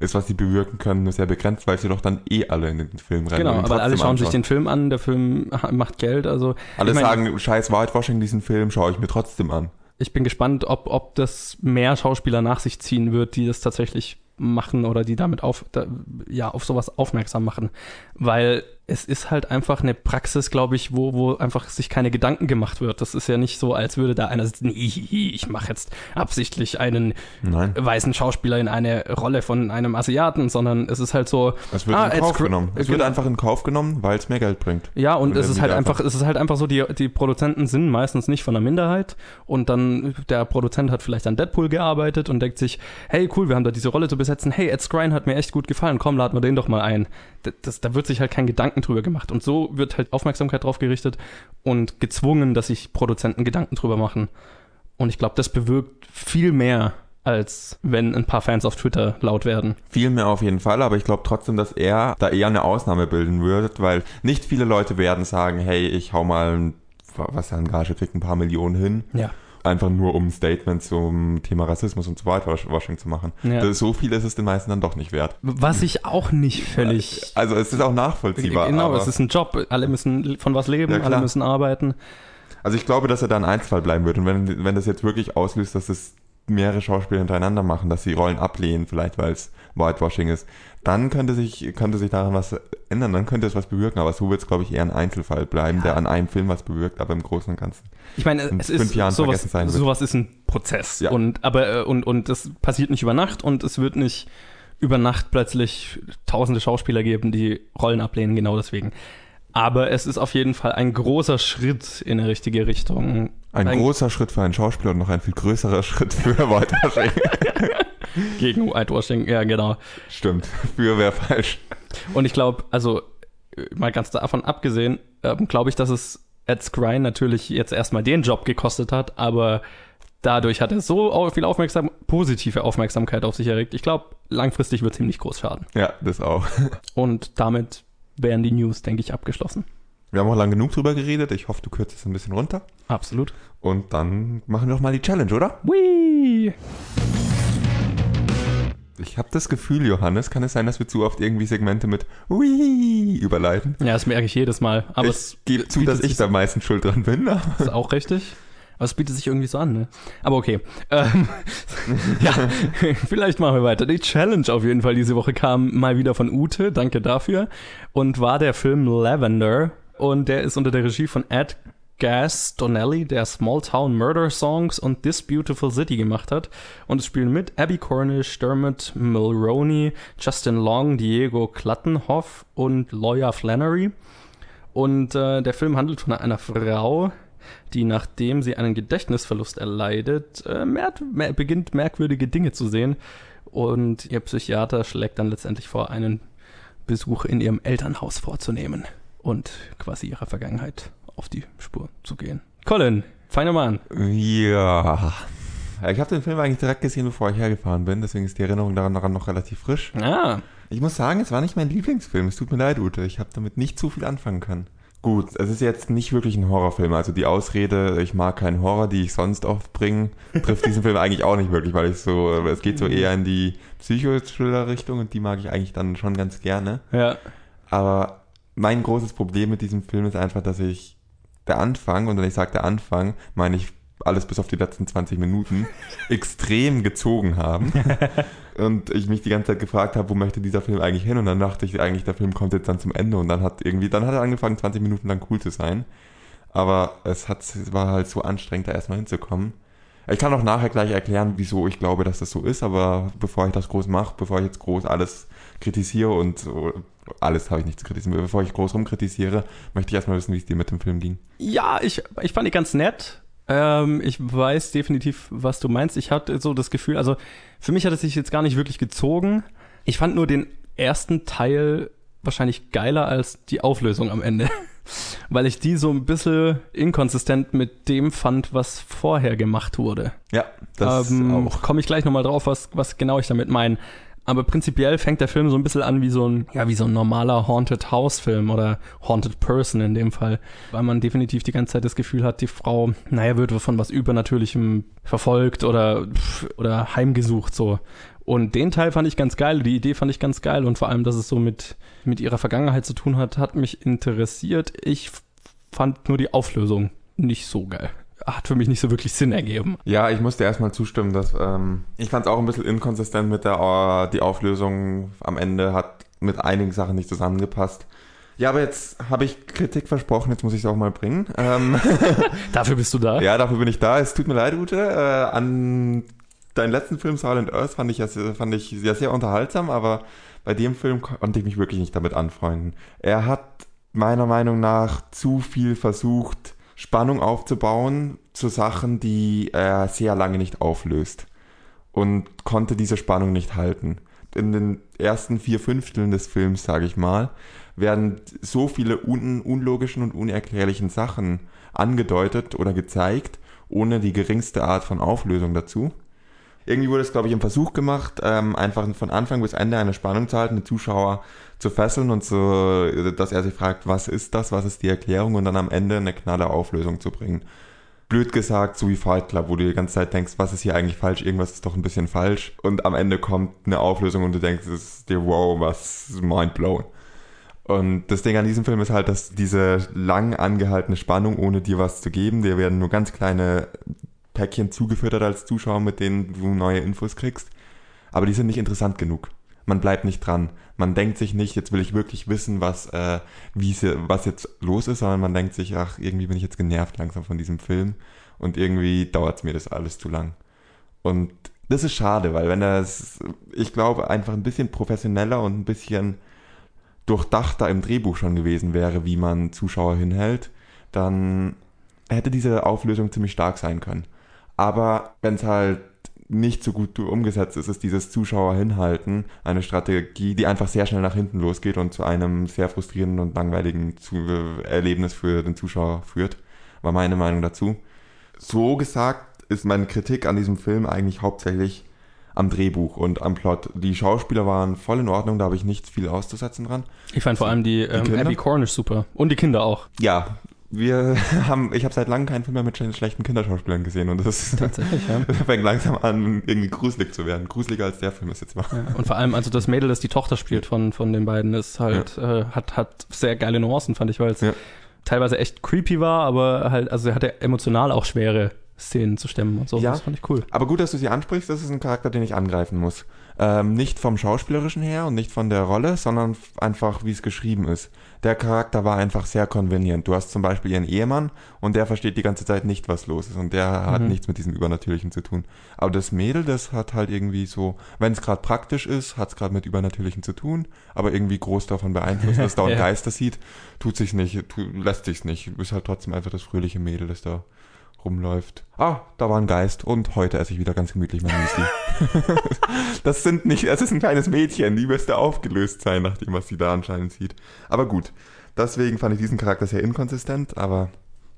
[SPEAKER 2] ist, was sie bewirken können, nur sehr begrenzt, weil sie doch dann eh alle in den Film rennen.
[SPEAKER 1] Genau, aber alle schauen sich
[SPEAKER 2] anschauen.
[SPEAKER 1] den Film an, der Film macht Geld, also
[SPEAKER 2] Alle
[SPEAKER 1] ich mein,
[SPEAKER 2] sagen, scheiß Whitewashing, diesen Film schaue ich mir trotzdem an.
[SPEAKER 1] ich bin gespannt, ob, ob das mehr Schauspieler nach sich ziehen wird, die das tatsächlich machen oder die damit auf, da, ja, auf sowas aufmerksam machen. Weil es ist halt einfach eine Praxis, glaube ich, wo, wo einfach sich keine Gedanken gemacht wird. Das ist ja nicht so, als würde da einer sitzen, "Hihihi, ich mache jetzt absichtlich einen
[SPEAKER 2] Nein.
[SPEAKER 1] weißen Schauspieler in eine Rolle von einem Asiaten, sondern es ist halt so,
[SPEAKER 2] Es wird
[SPEAKER 1] Ah,
[SPEAKER 2] in Kauf genommen. Es
[SPEAKER 1] genau.
[SPEAKER 2] wird einfach in Kauf genommen, weil es mehr Geld bringt.
[SPEAKER 1] Ja, und
[SPEAKER 2] Und
[SPEAKER 1] es ist halt einfach- es ist halt einfach so, die, die Produzenten sind meistens nicht von der Minderheit und dann der Produzent hat vielleicht an Deadpool gearbeitet und denkt sich, hey cool, wir haben da diese Rolle zu besetzen, hey, Ed Skrein hat mir echt gut gefallen, komm, laden wir den doch mal ein. Das, da wird sich halt kein Gedanken drüber gemacht und so wird halt Aufmerksamkeit drauf gerichtet und gezwungen, dass sich Produzenten Gedanken drüber machen. Und ich glaube, das bewirkt viel mehr, als wenn ein paar Fans auf Twitter laut werden.
[SPEAKER 2] Viel mehr auf jeden Fall, aber ich glaube trotzdem, dass er da eher eine Ausnahme bilden wird, weil nicht viele Leute werden sagen, hey, ich hau mal, ein- was er an Gage kriegt, ein paar Millionen hin.
[SPEAKER 1] Ja.
[SPEAKER 2] Einfach nur um Statements zum Thema Rassismus und so weiter Washing zu machen.
[SPEAKER 1] Ja.
[SPEAKER 2] Das, so viel ist es den meisten dann doch nicht wert.
[SPEAKER 1] Was ich auch nicht völlig
[SPEAKER 2] Also es ist auch nachvollziehbar.
[SPEAKER 1] Genau, es ist ein Job. Alle müssen von was leben,
[SPEAKER 2] Ja,
[SPEAKER 1] alle müssen arbeiten.
[SPEAKER 2] also ich glaube, dass er da ein Einzelfall bleiben wird. Und wenn, wenn das jetzt wirklich auslöst, dass es mehrere Schauspieler hintereinander machen, dass sie Rollen ablehnen, vielleicht weil es Whitewashing ist, dann könnte sich, könnte sich daran was ändern, dann könnte es was bewirken. Aber so wird es, glaube ich, eher ein Einzelfall bleiben,
[SPEAKER 1] Ja.
[SPEAKER 2] der an einem Film was bewirkt, aber im Großen und Ganzen.
[SPEAKER 1] Ich meine,
[SPEAKER 2] In
[SPEAKER 1] es
[SPEAKER 2] fünf
[SPEAKER 1] ist
[SPEAKER 2] Jahren
[SPEAKER 1] sowas,
[SPEAKER 2] vergessen sein wird.
[SPEAKER 1] sowas ist ein Prozess.
[SPEAKER 2] Ja.
[SPEAKER 1] Und aber äh, und und das passiert nicht über Nacht und es wird nicht über Nacht plötzlich tausende Schauspieler geben, die Rollen ablehnen, genau deswegen. Aber es ist auf jeden Fall ein großer Schritt in eine richtige Richtung.
[SPEAKER 2] Ein, großer Schritt für einen Schauspieler und noch ein viel größerer *laughs* Schritt für Whitewashing. *laughs*
[SPEAKER 1] gegen Whitewashing, ja genau.
[SPEAKER 2] Stimmt. Für wäre falsch.
[SPEAKER 1] Und ich glaube, also mal ganz davon abgesehen, ähm, glaube ich, dass es Ed Skrein natürlich jetzt erstmal den Job gekostet hat, aber dadurch hat er so viel Aufmerksam positive Aufmerksamkeit auf sich erregt. Ich glaube, langfristig wird es ihm nicht groß schaden.
[SPEAKER 2] Ja, das auch.
[SPEAKER 1] Und damit wären die News, denke ich, abgeschlossen.
[SPEAKER 2] Wir haben auch lang genug drüber geredet. Ich hoffe, du kürzt es ein bisschen runter.
[SPEAKER 1] Absolut.
[SPEAKER 2] Und dann machen wir doch mal die Challenge, oder?
[SPEAKER 1] Whee!
[SPEAKER 2] Ich habe das Gefühl, Johannes, kann es sein, dass wir zu oft irgendwie Segmente mit Ui überleiten?
[SPEAKER 1] Ja, das merke ich jedes Mal. Aber
[SPEAKER 2] ich
[SPEAKER 1] es
[SPEAKER 2] gebe zu, dass ich da meistens schuld dran bin. aber-
[SPEAKER 1] ist auch richtig. Aber es bietet sich irgendwie so an, ne? Aber okay. Ähm, *laughs* ja, *laughs* vielleicht machen wir weiter. Die Challenge auf jeden Fall diese Woche kam mal wieder von Ute, danke dafür. Und war der Film Lavender. Und der ist unter der Regie von Ed Gas Donnelly, der Small Town Murder Songs und This Beautiful City gemacht hat. Und es spielen mit Abby Cornish, Dermot Mulroney, Justin Long, Diego Klattenhoff und Lawyer Flannery. Und äh, der Film handelt von einer Frau, die nachdem sie einen Gedächtnisverlust erleidet, äh, mer mer beginnt merkwürdige Dinge zu sehen. Und ihr Psychiater schlägt dann letztendlich vor, einen Besuch in ihrem Elternhaus vorzunehmen und quasi ihrer Vergangenheit auf die Spur zu gehen. Colin, mal an.
[SPEAKER 2] Ja. Ich habe den Film eigentlich direkt gesehen, bevor ich hergefahren bin, deswegen ist die Erinnerung daran noch relativ frisch.
[SPEAKER 1] Ah.
[SPEAKER 2] Ich muss sagen, es war nicht mein Lieblingsfilm. Es tut mir leid, Ute. Ich habe damit nicht zu viel anfangen können. Gut, es ist jetzt nicht wirklich ein Horrorfilm. Also die Ausrede, ich mag keinen Horror, die ich sonst oft bringe, trifft diesen Film *laughs* eigentlich auch nicht wirklich, weil ich so, es geht so eher in die Psycho-Thriller-Richtung und die mag ich eigentlich dann schon ganz gerne.
[SPEAKER 1] Ja.
[SPEAKER 2] Aber mein großes Problem mit diesem Film ist einfach, dass ich der Anfang, und wenn ich sage der Anfang, meine ich alles bis auf die letzten 20 Minuten, *laughs* extrem gezogen haben. *laughs* und ich mich die ganze Zeit gefragt habe, wo möchte dieser Film eigentlich hin? Und dann dachte ich eigentlich, der Film kommt jetzt dann zum Ende und dann hat irgendwie, dann hat er angefangen, 20 Minuten lang cool zu sein. Aber es hat, es war halt so anstrengend, da erstmal hinzukommen. Ich kann auch nachher gleich erklären, wieso ich glaube, dass das so ist, aber bevor ich das groß mache, bevor ich jetzt groß alles kritisiere und alles habe ich nicht zu kritisieren, bevor ich groß rumkritisiere, möchte ich erstmal wissen, wie es dir mit dem Film ging.
[SPEAKER 1] Ja, ich, ich fand die ganz nett. Ähm, ich weiß definitiv, was du meinst. Ich hatte so das Gefühl, also für mich hat es sich jetzt gar nicht wirklich gezogen. Ich fand nur den ersten Teil wahrscheinlich geiler als die Auflösung am Ende. *laughs* Weil ich die so ein bisschen inkonsistent mit dem fand, was vorher gemacht wurde.
[SPEAKER 2] Ja, das ähm,
[SPEAKER 1] auch. Komme ich gleich nochmal drauf, was, was genau ich damit meine. Aber prinzipiell fängt der Film so ein bisschen an wie so ein, ja, wie so ein normaler Haunted House Film oder Haunted Person in dem Fall. Weil man definitiv die ganze Zeit das Gefühl hat, die Frau, naja, wird von was Übernatürlichem verfolgt oder, oder heimgesucht so. Und den Teil fand ich ganz geil, die Idee fand ich ganz geil und vor allem, dass es so mit, mit ihrer Vergangenheit zu tun hat, hat mich interessiert. Ich fand nur die Auflösung nicht so geil hat für mich nicht so wirklich Sinn ergeben.
[SPEAKER 2] Ja, ich musste erstmal zustimmen, dass ähm, ich fand es auch ein bisschen inkonsistent mit der uh, die Auflösung am Ende hat mit einigen Sachen nicht zusammengepasst. Ja, aber jetzt habe ich Kritik versprochen, jetzt muss ich es auch mal bringen. Ähm, *laughs*
[SPEAKER 1] dafür bist du da?
[SPEAKER 2] Ja, dafür bin ich da. Es tut mir leid, Ute. Äh, an deinen letzten Film Silent Earth fand ich, ja, fand ich sehr, sehr unterhaltsam, aber bei dem Film konnte ich mich wirklich nicht damit anfreunden. Er hat meiner Meinung nach zu viel versucht, Spannung aufzubauen zu Sachen, die er sehr lange nicht auflöst und konnte diese Spannung nicht halten. In den ersten vier Fünfteln des Films, sage ich mal, werden so viele un unlogischen und unerklärlichen Sachen angedeutet oder gezeigt, ohne die geringste Art von Auflösung dazu. Irgendwie wurde es, glaube ich, im Versuch gemacht, ähm, einfach von Anfang bis Ende eine Spannung zu halten, den Zuschauer zu fesseln und so, dass er sich fragt, was ist das, was ist die Erklärung und dann am Ende eine knalle Auflösung zu bringen. Blöd gesagt, so wie Fight Club, wo du die ganze Zeit denkst, was ist hier eigentlich falsch, irgendwas ist doch ein bisschen falsch und am Ende kommt eine Auflösung und du denkst, es ist dir wow, was mind blown. Und das Ding an diesem Film ist halt, dass diese lang angehaltene Spannung, ohne dir was zu geben, dir werden nur ganz kleine Päckchen zugefüttert als Zuschauer, mit denen du neue Infos kriegst. Aber die sind nicht interessant genug. Man bleibt nicht dran. Man denkt sich nicht, jetzt will ich wirklich wissen, was, äh, wie was jetzt los ist, sondern man denkt sich, ach, irgendwie bin ich jetzt genervt langsam von diesem Film und irgendwie dauert es mir das alles zu lang. Und das ist schade, weil wenn das, ich glaube, einfach ein bisschen professioneller und ein bisschen durchdachter im Drehbuch schon gewesen wäre, wie man Zuschauer hinhält, dann hätte diese Auflösung ziemlich stark sein können. Aber wenn es halt nicht so gut umgesetzt ist, ist dieses Zuschauer hinhalten eine Strategie, die einfach sehr schnell nach hinten losgeht und zu einem sehr frustrierenden und langweiligen Erlebnis für den Zuschauer führt. War meine Meinung dazu. So gesagt ist meine Kritik an diesem Film eigentlich hauptsächlich am Drehbuch und am Plot. Die Schauspieler waren voll in Ordnung, da habe ich nichts viel auszusetzen dran.
[SPEAKER 1] Ich fand vor allem die, die ähm, Abby Cornish super. Und die Kinder auch.
[SPEAKER 2] Ja, wir *laughs* haben, ich habe seit langem keinen Film mehr mit schlechten Kinderschauspielern gesehen und das *laughs*
[SPEAKER 1] tatsächlich, ja. *laughs*
[SPEAKER 2] fängt langsam an, irgendwie gruselig zu werden. Gruseliger als der Film ist jetzt mal.
[SPEAKER 1] Ja, und vor allem, also das Mädel, das die Tochter spielt von, von den beiden, ist halt, ja. äh, hat, hat sehr geile Nuancen, fand ich, weil es teilweise echt creepy war, aber halt, also er hatte emotional auch schwere Szenen zu stemmen und so.
[SPEAKER 2] Ja, das fand ich cool. Aber gut, dass du sie ansprichst, das ist ein Charakter, den ich angreifen muss. Ähm, nicht vom Schauspielerischen her und nicht von der Rolle, sondern einfach, wie es geschrieben ist. Der Charakter war einfach sehr convenient. Du hast zum Beispiel ihren Ehemann und der versteht die ganze Zeit nicht, was los ist und der hat mhm. nichts mit diesem Übernatürlichen zu tun. Aber das Mädel, das hat halt irgendwie so, wenn es gerade praktisch ist, hat es gerade mit Übernatürlichen zu tun, aber irgendwie groß davon beeinflusst, dass *laughs* da ein ja. Geister sieht, tut sich nicht, tu, lässt sich's nicht. Ist halt trotzdem einfach das fröhliche Mädel, das da rumläuft. Ah, da war ein Geist und heute esse ich wieder ganz gemütlich mein Müsli. *laughs* das sind nicht, es ist ein kleines Mädchen, die müsste aufgelöst sein, nachdem was sie da anscheinend sieht. Aber gut, deswegen fand ich diesen Charakter sehr inkonsistent, aber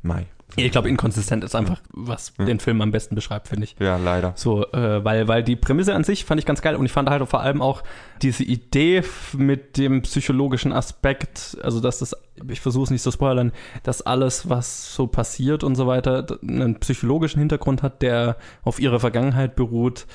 [SPEAKER 2] Mai.
[SPEAKER 1] Ich glaube, inkonsistent ist einfach, was
[SPEAKER 2] Hm.
[SPEAKER 1] den Film am besten beschreibt, finde ich.
[SPEAKER 2] Ja, leider.
[SPEAKER 1] So, äh, weil, weil die Prämisse an sich fand ich ganz geil und ich fand halt vor allem auch diese Idee mit dem psychologischen Aspekt, also dass das, ich versuche es nicht zu spoilern, dass alles, was so passiert und so weiter, einen psychologischen Hintergrund hat, der auf ihrer Vergangenheit beruht.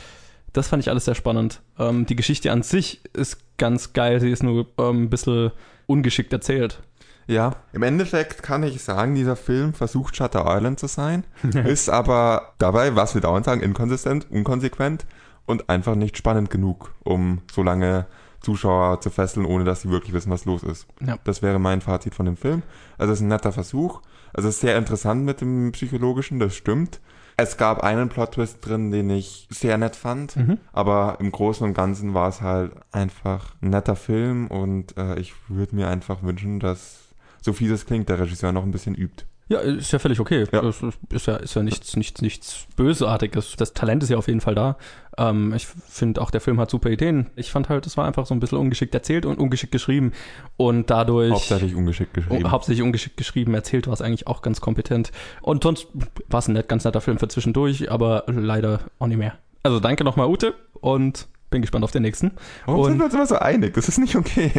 [SPEAKER 1] Das fand ich alles sehr spannend. Ähm, die Geschichte an sich ist ganz geil, sie ist nur ähm, ein bisschen ungeschickt erzählt.
[SPEAKER 2] Ja, im Endeffekt kann ich sagen, dieser Film versucht Shutter Island zu sein, *laughs* ist aber dabei, was wir dauernd sagen, inkonsistent, unkonsequent und einfach nicht spannend genug, um so lange Zuschauer zu fesseln, ohne dass sie wirklich wissen, was los ist.
[SPEAKER 1] Ja.
[SPEAKER 2] Das wäre mein Fazit von dem Film. Also es ist ein netter Versuch. Also es ist sehr interessant mit dem Psychologischen, das stimmt. Es gab einen Plot-Twist drin, den ich sehr nett fand,
[SPEAKER 1] Mhm.
[SPEAKER 2] aber im Großen und Ganzen war es halt einfach ein netter Film und äh, ich würde mir einfach wünschen, dass, so viel es klingt, der Regisseur noch ein bisschen übt.
[SPEAKER 1] Ja, ist ja völlig okay.
[SPEAKER 2] Ja.
[SPEAKER 1] Ist ja, ist ja nichts, nichts, nichts Bösartiges. Das Talent ist ja auf jeden Fall da. Ähm, ich finde auch, der Film hat super Ideen. Ich fand halt, es war einfach so ein bisschen ungeschickt erzählt und ungeschickt geschrieben. Und dadurch.
[SPEAKER 2] Hauptsächlich ungeschickt geschrieben.
[SPEAKER 1] Oh, hauptsächlich ungeschickt geschrieben, erzählt war es eigentlich auch ganz kompetent. Und sonst war es ein net, ganz netter Film für zwischendurch, aber leider auch nicht mehr. Also danke nochmal, Ute, und bin gespannt auf den nächsten.
[SPEAKER 2] Warum
[SPEAKER 1] und-
[SPEAKER 2] sind wir uns immer so einig? Das ist nicht okay.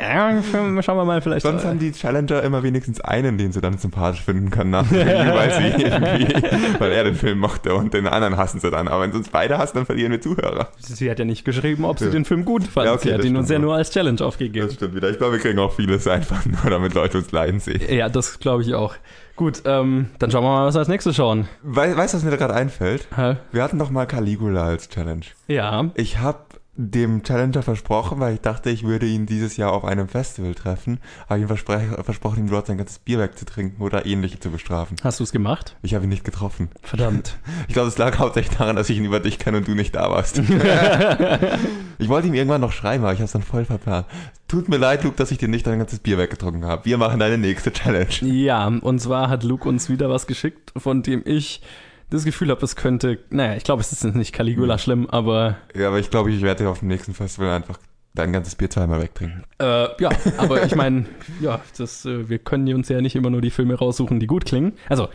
[SPEAKER 1] Ja, schauen wir mal vielleicht.
[SPEAKER 2] Sonst haben die Challenger immer wenigstens einen, den sie dann sympathisch finden können nach dem Review, weil sie *laughs* irgendwie, weil er den Film mochte und den anderen hassen sie dann. Aber wenn sie uns beide hassen, dann verlieren wir Zuhörer.
[SPEAKER 1] Sie hat ja nicht geschrieben, ob sie
[SPEAKER 2] Ja.
[SPEAKER 1] den Film gut fand.
[SPEAKER 2] Ja, okay,
[SPEAKER 1] sie hat ihn uns ja nur als Challenge aufgegeben.
[SPEAKER 2] Das stimmt wieder. Ich glaube, wir kriegen auch vieles einfach nur, damit Leute uns leiden sehen.
[SPEAKER 1] Ja, das glaube ich auch. Gut, ähm, dann schauen wir mal, was wir als nächstes schauen.
[SPEAKER 2] Wei weißt du, was mir da gerade einfällt?
[SPEAKER 1] Hä?
[SPEAKER 2] Wir hatten doch mal Caligula als Challenge.
[SPEAKER 1] Ja,
[SPEAKER 2] Ich habe dem Challenger versprochen, weil ich dachte, ich würde ihn dieses Jahr auf einem Festival treffen, habe ihm versprochen, ihm dort sein ganzes Bier wegzutrinken oder ähnliche zu bestrafen.
[SPEAKER 1] hast du es gemacht?
[SPEAKER 2] Ich habe ihn nicht getroffen.
[SPEAKER 1] Verdammt. *laughs*
[SPEAKER 2] Ich glaube, es lag hauptsächlich daran, dass ich ihn über dich kenne und du nicht da warst. *laughs* ich wollte ihm irgendwann noch schreiben, aber ich habe es dann voll verplant. Tut mir leid, Luke, dass ich dir nicht dein ganzes Bier weggetrunken habe. Wir machen deine nächste Challenge.
[SPEAKER 1] ja, und zwar hat Luke uns wieder was geschickt, von dem ich das Gefühl habe, es könnte, naja, ich glaube, es ist nicht Caligula schlimm, aber
[SPEAKER 2] Ja, aber ich glaube, ich werde dir auf dem nächsten Festival einfach dein ganzes Bier zweimal wegtrinken.
[SPEAKER 1] äh, ja, aber ich meine, *laughs* ja, das, äh, wir können uns ja nicht immer nur die Filme raussuchen, die gut klingen. Also,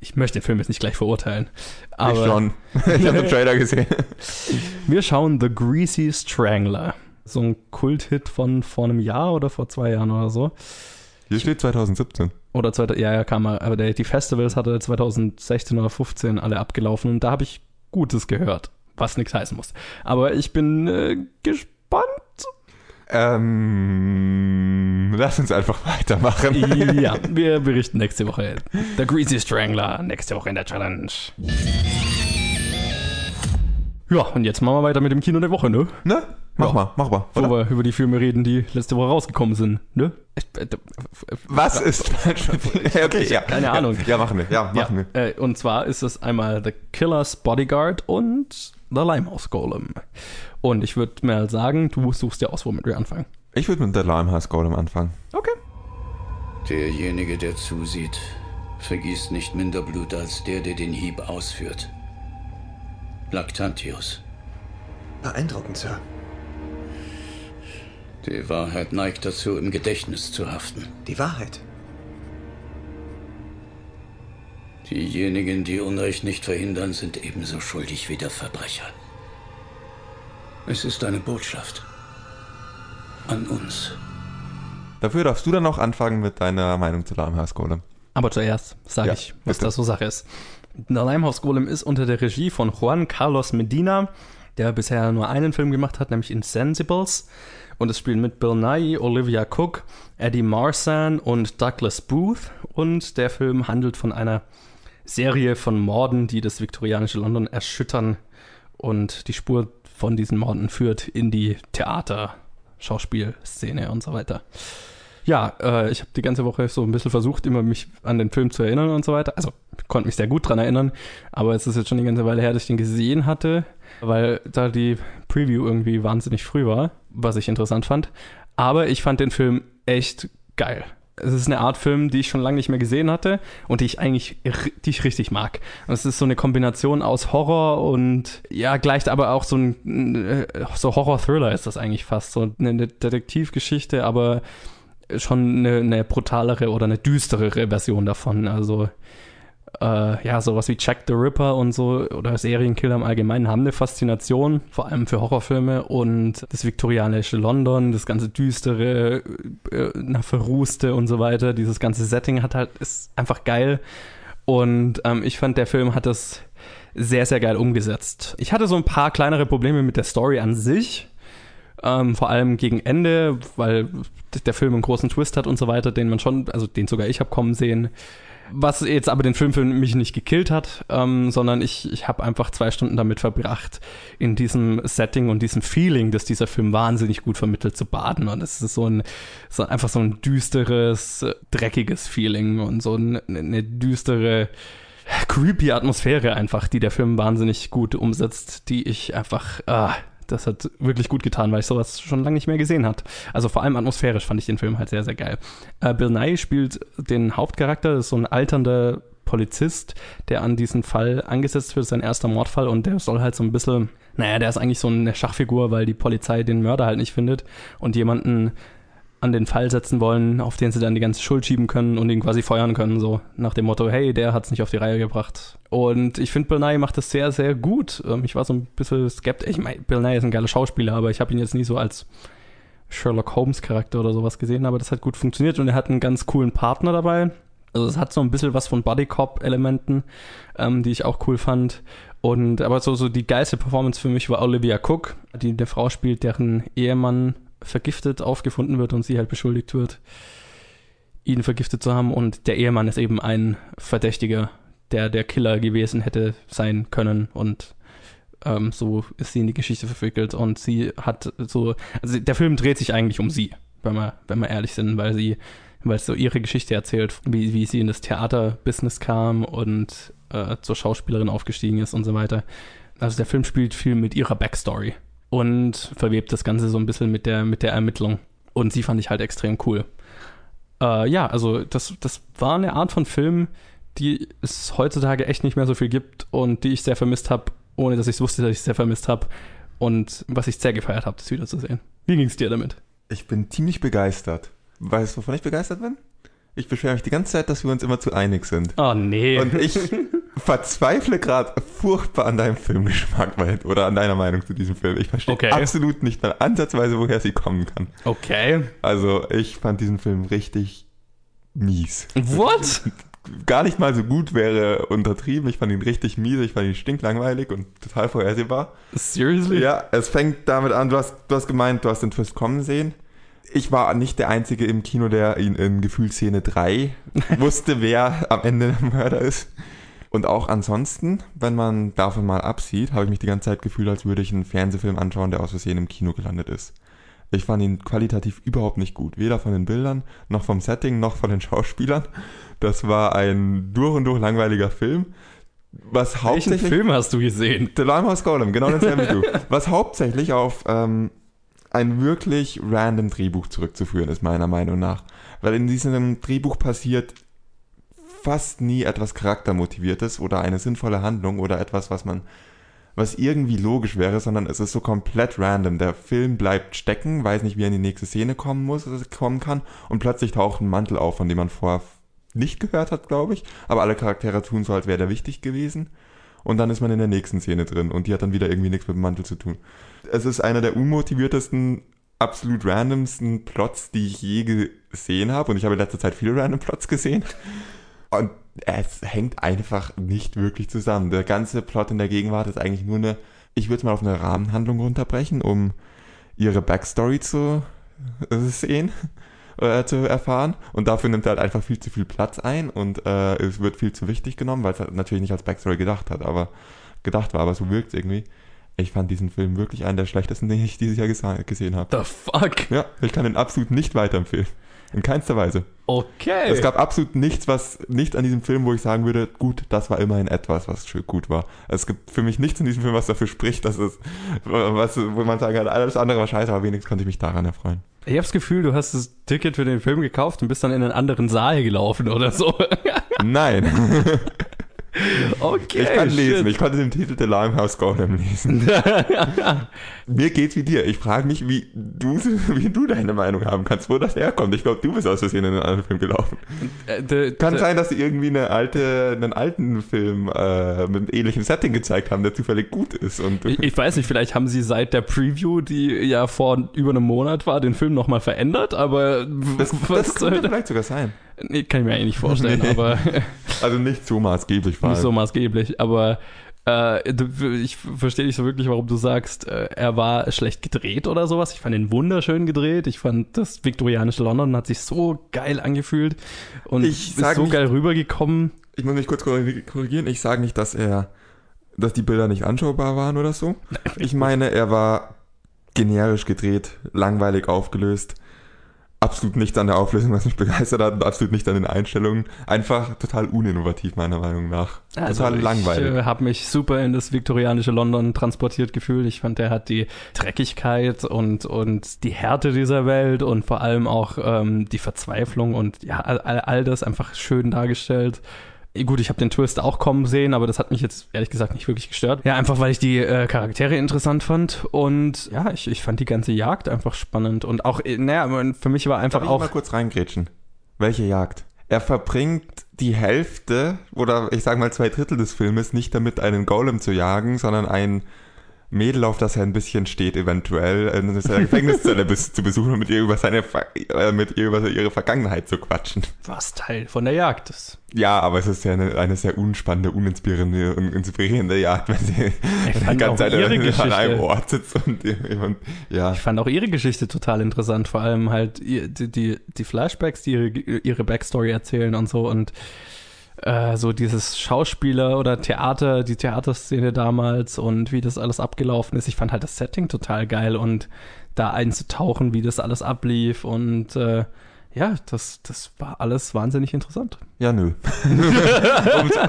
[SPEAKER 1] ich möchte den Film jetzt nicht gleich verurteilen, aber *laughs*
[SPEAKER 2] ich schon. ich habe den Trailer gesehen. *laughs*
[SPEAKER 1] wir schauen The Greasy Strangler. So ein Kulthit von vor einem Jahr oder vor zwei Jahren oder so.
[SPEAKER 2] Hier steht 2017.
[SPEAKER 1] Oder zwei, ja, ja, kam er. Aber der, die Festivals hatte 2016 oder 15 alle abgelaufen und da habe ich Gutes gehört, was nichts heißen muss. Aber ich bin äh, gespannt.
[SPEAKER 2] Ähm, lass uns einfach weitermachen.
[SPEAKER 1] ja, *laughs* wir berichten nächste Woche. The Greasy Strangler, nächste Woche in der Challenge. Ja, und jetzt machen wir weiter mit dem Kino der Woche, ne?
[SPEAKER 2] Ne? Mach
[SPEAKER 1] Ja.
[SPEAKER 2] mal, mach mal.
[SPEAKER 1] Wo
[SPEAKER 2] Oder?
[SPEAKER 1] wir über die Filme reden, die letzte Woche rausgekommen sind, ne?
[SPEAKER 2] Was ist *laughs* ja, okay, *laughs* ja.
[SPEAKER 1] Keine Ahnung.
[SPEAKER 2] Ja, machen wir. Ja,
[SPEAKER 1] Ja,
[SPEAKER 2] machen wir.
[SPEAKER 1] äh, und zwar ist es einmal The Killer's Bodyguard und The Limehouse Golem. Und ich würde mal sagen, du suchst dir aus, womit wir anfangen.
[SPEAKER 2] Ich würde mit der Limehouse Golem anfangen.
[SPEAKER 1] Okay.
[SPEAKER 3] Derjenige, der zusieht, vergießt nicht minder Blut als der, der den Hieb ausführt. Lactantius.
[SPEAKER 4] Beeindruckend, Sir.
[SPEAKER 3] Die Wahrheit neigt dazu, im Gedächtnis zu haften.
[SPEAKER 4] Die Wahrheit.
[SPEAKER 3] Diejenigen, die Unrecht nicht verhindern, sind ebenso schuldig wie der Verbrecher. Es ist eine Botschaft. An uns.
[SPEAKER 2] Dafür darfst du dann noch anfangen mit deiner Meinung zu Limehouse Golem.
[SPEAKER 1] Aber zuerst sage
[SPEAKER 2] Ja,
[SPEAKER 1] ich, was
[SPEAKER 2] bitte.
[SPEAKER 1] da so Sache ist. The Limehouse Golem ist unter der Regie von Juan Carlos Medina, der bisher nur einen Film gemacht hat, nämlich Insensibles. Und es spielen mit Bill Nye, Olivia Cook, Eddie Marsan und Douglas Booth. Und der Film handelt von einer Serie von Morden, die das viktorianische London erschüttern und die Spur von diesen Morden führt in die Theater, Schauspielszene und so weiter. Ja, äh, ich habe die ganze Woche so ein bisschen versucht, immer mich an den Film zu erinnern und so weiter. Also, konnte mich sehr gut dran erinnern, aber es ist jetzt schon eine ganze Weile her, dass ich den gesehen hatte, weil da die Preview irgendwie wahnsinnig früh war, was ich interessant fand. Aber ich fand den Film echt geil. Es ist eine Art Film, die ich schon lange nicht mehr gesehen hatte und die ich eigentlich die ich richtig mag. Und es ist so eine Kombination aus Horror und ja, gleicht aber auch so ein äh, so Horror-Thriller ist das eigentlich fast. So eine Detektivgeschichte, aber schon eine, eine brutalere oder eine düsterere Version davon. Also äh, ja, sowas wie Jack the Ripper und so oder Serienkiller im Allgemeinen haben eine Faszination, vor allem für Horrorfilme und das viktorianische London, das ganze düstere, äh, na, verrußte und so weiter, dieses ganze Setting hat halt, ist einfach geil und ähm, ich fand, der Film hat das sehr, sehr geil umgesetzt. Ich hatte so ein paar kleinere Probleme mit der Story an sich, ähm, vor allem gegen Ende, weil der Film einen großen Twist hat und so weiter, den man schon, also den sogar ich habe kommen sehen. Was jetzt aber den Film für mich nicht gekillt hat, ähm, sondern ich, ich habe einfach zwei Stunden damit verbracht, in diesem Setting und diesem Feeling, das dieser Film wahnsinnig gut vermittelt, zu baden. Und es ist so ein, so einfach so ein düsteres, dreckiges Feeling und so eine, eine düstere, creepy Atmosphäre einfach, die der Film wahnsinnig gut umsetzt, die ich einfach, ah, das hat wirklich gut getan, weil ich sowas schon lange nicht mehr gesehen hat. Also vor allem atmosphärisch fand ich den Film halt sehr, sehr geil. Äh, Bill Nye spielt den Hauptcharakter, das ist so ein alternder Polizist, der an diesen Fall angesetzt wird, sein erster Mordfall und der soll halt so ein bisschen, naja, der ist eigentlich so eine Schachfigur, weil die Polizei den Mörder halt nicht findet und jemanden an den Fall setzen wollen, auf den sie dann die ganze Schuld schieben können und ihn quasi feuern können, so nach dem Motto, hey, der hat's nicht auf die Reihe gebracht. Und ich finde, Bill Nye macht das sehr, sehr gut. Ähm, ich war so ein bisschen skeptisch. Ich meine, Bill Nye ist ein geiler Schauspieler, aber ich habe ihn jetzt nie so als Sherlock Holmes Charakter oder sowas gesehen, aber das hat gut funktioniert und er hat einen ganz coolen Partner dabei. Also es hat so ein bisschen was von Buddy Cop Elementen, ähm, die ich auch cool fand. Und aber so, so die geilste Performance für mich war Olivia Cook, die eine Frau spielt, deren Ehemann vergiftet aufgefunden wird und sie halt beschuldigt wird, ihn vergiftet zu haben. Und der Ehemann ist eben ein Verdächtiger, der der Killer gewesen hätte sein können. Und ähm, so ist sie in die Geschichte verwickelt. Und sie hat so, also der Film dreht sich eigentlich um sie, wenn wir, wenn wir ehrlich sind, weil sie, weil so ihre Geschichte erzählt, wie, wie sie in das Theaterbusiness kam und äh, zur Schauspielerin aufgestiegen ist und so weiter. Also der Film spielt viel mit ihrer Backstory und verwebt das Ganze so ein bisschen mit der, mit der Ermittlung. Und sie fand ich halt extrem cool. Äh, ja, also das, das war eine Art von Film, die es heutzutage echt nicht mehr so viel gibt und die ich sehr vermisst habe, ohne dass ich wusste, dass ich es sehr vermisst habe. Und was ich sehr gefeiert habe, das wiederzusehen. Wie ging es dir damit?
[SPEAKER 2] Ich bin ziemlich begeistert. Weißt du, wovon ich begeistert bin? Ich beschwere mich die ganze Zeit, dass wir uns immer zu einig sind.
[SPEAKER 1] Oh nee.
[SPEAKER 2] Und ich *laughs* verzweifle gerade furchtbar an deinem Filmgeschmack oder an deiner Meinung zu diesem Film. Ich verstehe
[SPEAKER 1] Okay.
[SPEAKER 2] absolut nicht mal ansatzweise, woher sie kommen kann.
[SPEAKER 1] Okay.
[SPEAKER 2] Also ich fand diesen Film richtig mies.
[SPEAKER 1] What? *laughs*
[SPEAKER 2] Gar nicht mal so gut wäre untertrieben. Ich fand ihn richtig mies. Ich fand ihn stinklangweilig und total vorhersehbar.
[SPEAKER 1] Seriously?
[SPEAKER 2] Ja, es fängt damit an, du hast, du hast gemeint, du hast den Twist kommen sehen. Ich war nicht der Einzige im Kino, der ihn in Gefühlsszene 3 *laughs* wusste, wer am Ende der Mörder ist. Und auch ansonsten, wenn man davon mal absieht, habe ich mich die ganze Zeit gefühlt, als würde ich einen Fernsehfilm anschauen, der aus Versehen im Kino gelandet ist. Ich fand ihn qualitativ überhaupt nicht gut. Weder von den Bildern, noch vom Setting, noch von den *laughs* Schauspielern. Das war ein durch und durch langweiliger Film. Was
[SPEAKER 1] Welchen
[SPEAKER 2] hauptsächlich.
[SPEAKER 1] Film hast du gesehen?
[SPEAKER 2] The Limehouse Golem, genau dasselbe wie du. *laughs* Was hauptsächlich auf ähm, ein wirklich random Drehbuch zurückzuführen ist, meiner Meinung nach. Weil in diesem Drehbuch passiert fast nie etwas charaktermotiviertes oder eine sinnvolle Handlung oder etwas, was man, was irgendwie logisch wäre, sondern es ist so komplett random. Der Film bleibt stecken, weiß nicht, wie er in die nächste Szene kommen muss, oder kommen kann, und plötzlich taucht ein Mantel auf, von dem man vorher nicht gehört hat, glaube ich. Aber alle Charaktere tun so, als wäre der wichtig gewesen. Und dann ist man in der nächsten Szene drin und die hat dann wieder irgendwie nichts mit dem Mantel zu tun. Es ist einer der unmotiviertesten, absolut randomsten Plots, die ich je gesehen habe. Und ich habe in letzter Zeit viele random Plots gesehen. Und es hängt einfach nicht wirklich zusammen. Der ganze Plot in der Gegenwart ist eigentlich nur eine, ich würde es mal auf eine Rahmenhandlung runterbrechen, um ihre Backstory zu äh, sehen, *laughs* äh, zu erfahren. Und dafür nimmt er halt einfach viel zu viel Platz ein und äh, es wird viel zu wichtig genommen, weil es halt natürlich nicht als Backstory gedacht hat, aber gedacht war, aber so wirkt es irgendwie. Ich fand diesen Film wirklich einen der schlechtesten, den ich dieses Jahr gesehen habe.
[SPEAKER 1] The fuck?
[SPEAKER 2] Ja, ich kann ihn absolut nicht weiterempfehlen. In keinster Weise.
[SPEAKER 1] Okay.
[SPEAKER 2] Es gab absolut nichts, was nicht an diesem Film, wo ich sagen würde, gut, das war immerhin etwas, was gut war. Es gibt für mich nichts in diesem Film, was dafür spricht, dass es, was, wo man sagen kann, alles andere war scheiße, aber wenigstens konnte ich mich daran erfreuen.
[SPEAKER 1] Ich habe das Gefühl, du hast das Ticket für den Film gekauft und bist dann in einen anderen Saal gelaufen oder so.
[SPEAKER 2] Nein. *laughs* *laughs*
[SPEAKER 1] Okay.
[SPEAKER 2] Ich kann lesen.
[SPEAKER 1] shit.
[SPEAKER 2] Ich konnte den Titel The Limehouse Golem lesen. *laughs* Mir geht's wie dir. Ich frage mich, wie du, *laughs* wie du deine Meinung haben kannst, wo das herkommt. Ich glaube, du bist aus Versehen in einen anderen Film gelaufen.
[SPEAKER 1] Äh, de-
[SPEAKER 2] Kann sein, dass sie irgendwie eine alte, einen alten Film äh, mit ähnlichem Setting gezeigt haben, der zufällig gut ist. Und
[SPEAKER 1] Ich, ich weiß nicht, vielleicht haben sie seit der Preview, die ja vor über einem Monat war, den Film nochmal verändert, aber
[SPEAKER 2] das,
[SPEAKER 1] was
[SPEAKER 2] das könnte vielleicht sogar sein.
[SPEAKER 1] Nee, kann ich mir eigentlich nicht vorstellen, *laughs*
[SPEAKER 2] Nee.
[SPEAKER 1] aber *laughs*
[SPEAKER 2] Also nicht so maßgeblich vor
[SPEAKER 1] nicht so maßgeblich. Aber äh, ich verstehe nicht so wirklich, warum du sagst, äh, er war schlecht gedreht oder sowas. Ich fand ihn wunderschön gedreht. Ich fand das viktorianische London hat sich so geil angefühlt und
[SPEAKER 2] Ich
[SPEAKER 1] ist so
[SPEAKER 2] nicht-
[SPEAKER 1] geil rübergekommen.
[SPEAKER 2] Ich muss mich kurz korri- korrigieren. Ich sage nicht, dass er, dass die Bilder nicht anschaubar waren oder so. Ich meine, er war generisch gedreht, langweilig aufgelöst. Absolut nicht an der Auflösung, was mich begeistert hat, und absolut nicht an den Einstellungen. Einfach total uninnovativ, meiner Meinung nach. total langweilig.
[SPEAKER 1] Ich äh, habe mich super in das viktorianische London transportiert gefühlt. Ich fand, der hat die Dreckigkeit und, und die Härte dieser Welt und vor allem auch ähm, die Verzweiflung und ja, all all das einfach schön dargestellt. Gut, ich habe den Twist auch kommen sehen, aber das hat mich jetzt ehrlich gesagt nicht wirklich gestört. Ja, einfach weil ich die äh, Charaktere interessant fand und ja, ich, ich fand die ganze Jagd einfach spannend und auch, äh, naja, für mich war einfach
[SPEAKER 2] Darf ich
[SPEAKER 1] auch
[SPEAKER 2] mal kurz reingrätschen? Welche Jagd? Er verbringt die Hälfte oder ich sage mal zwei Drittel des Filmes nicht damit, einen Golem zu jagen, sondern ein Mädel, auf das er ein bisschen steht, eventuell in seiner Gefängniszelle bis, zu besuchen und mit ihr über seine äh, mit ihr über ihre Vergangenheit zu quatschen.
[SPEAKER 1] was Teil von der Jagd ist.
[SPEAKER 2] Ja, aber es ist ja eine, eine sehr unspannende, uninspirierende und inspirierende Jagd, wenn sie die ganze Zeit
[SPEAKER 1] ihre
[SPEAKER 2] an
[SPEAKER 1] Geschichte-
[SPEAKER 2] einem Ort sitzt und, und ja.
[SPEAKER 1] Ich fand auch ihre Geschichte total interessant, vor allem halt die, die, die Flashbacks, die ihre, ihre Backstory erzählen und so und äh, so dieses Schauspieler oder Theater, die Theaterszene damals und wie das alles abgelaufen ist. Ich fand halt das Setting total geil und da einzutauchen, wie das alles ablief und äh, ja, das, das war alles wahnsinnig interessant.
[SPEAKER 2] Ja, nö. *laughs*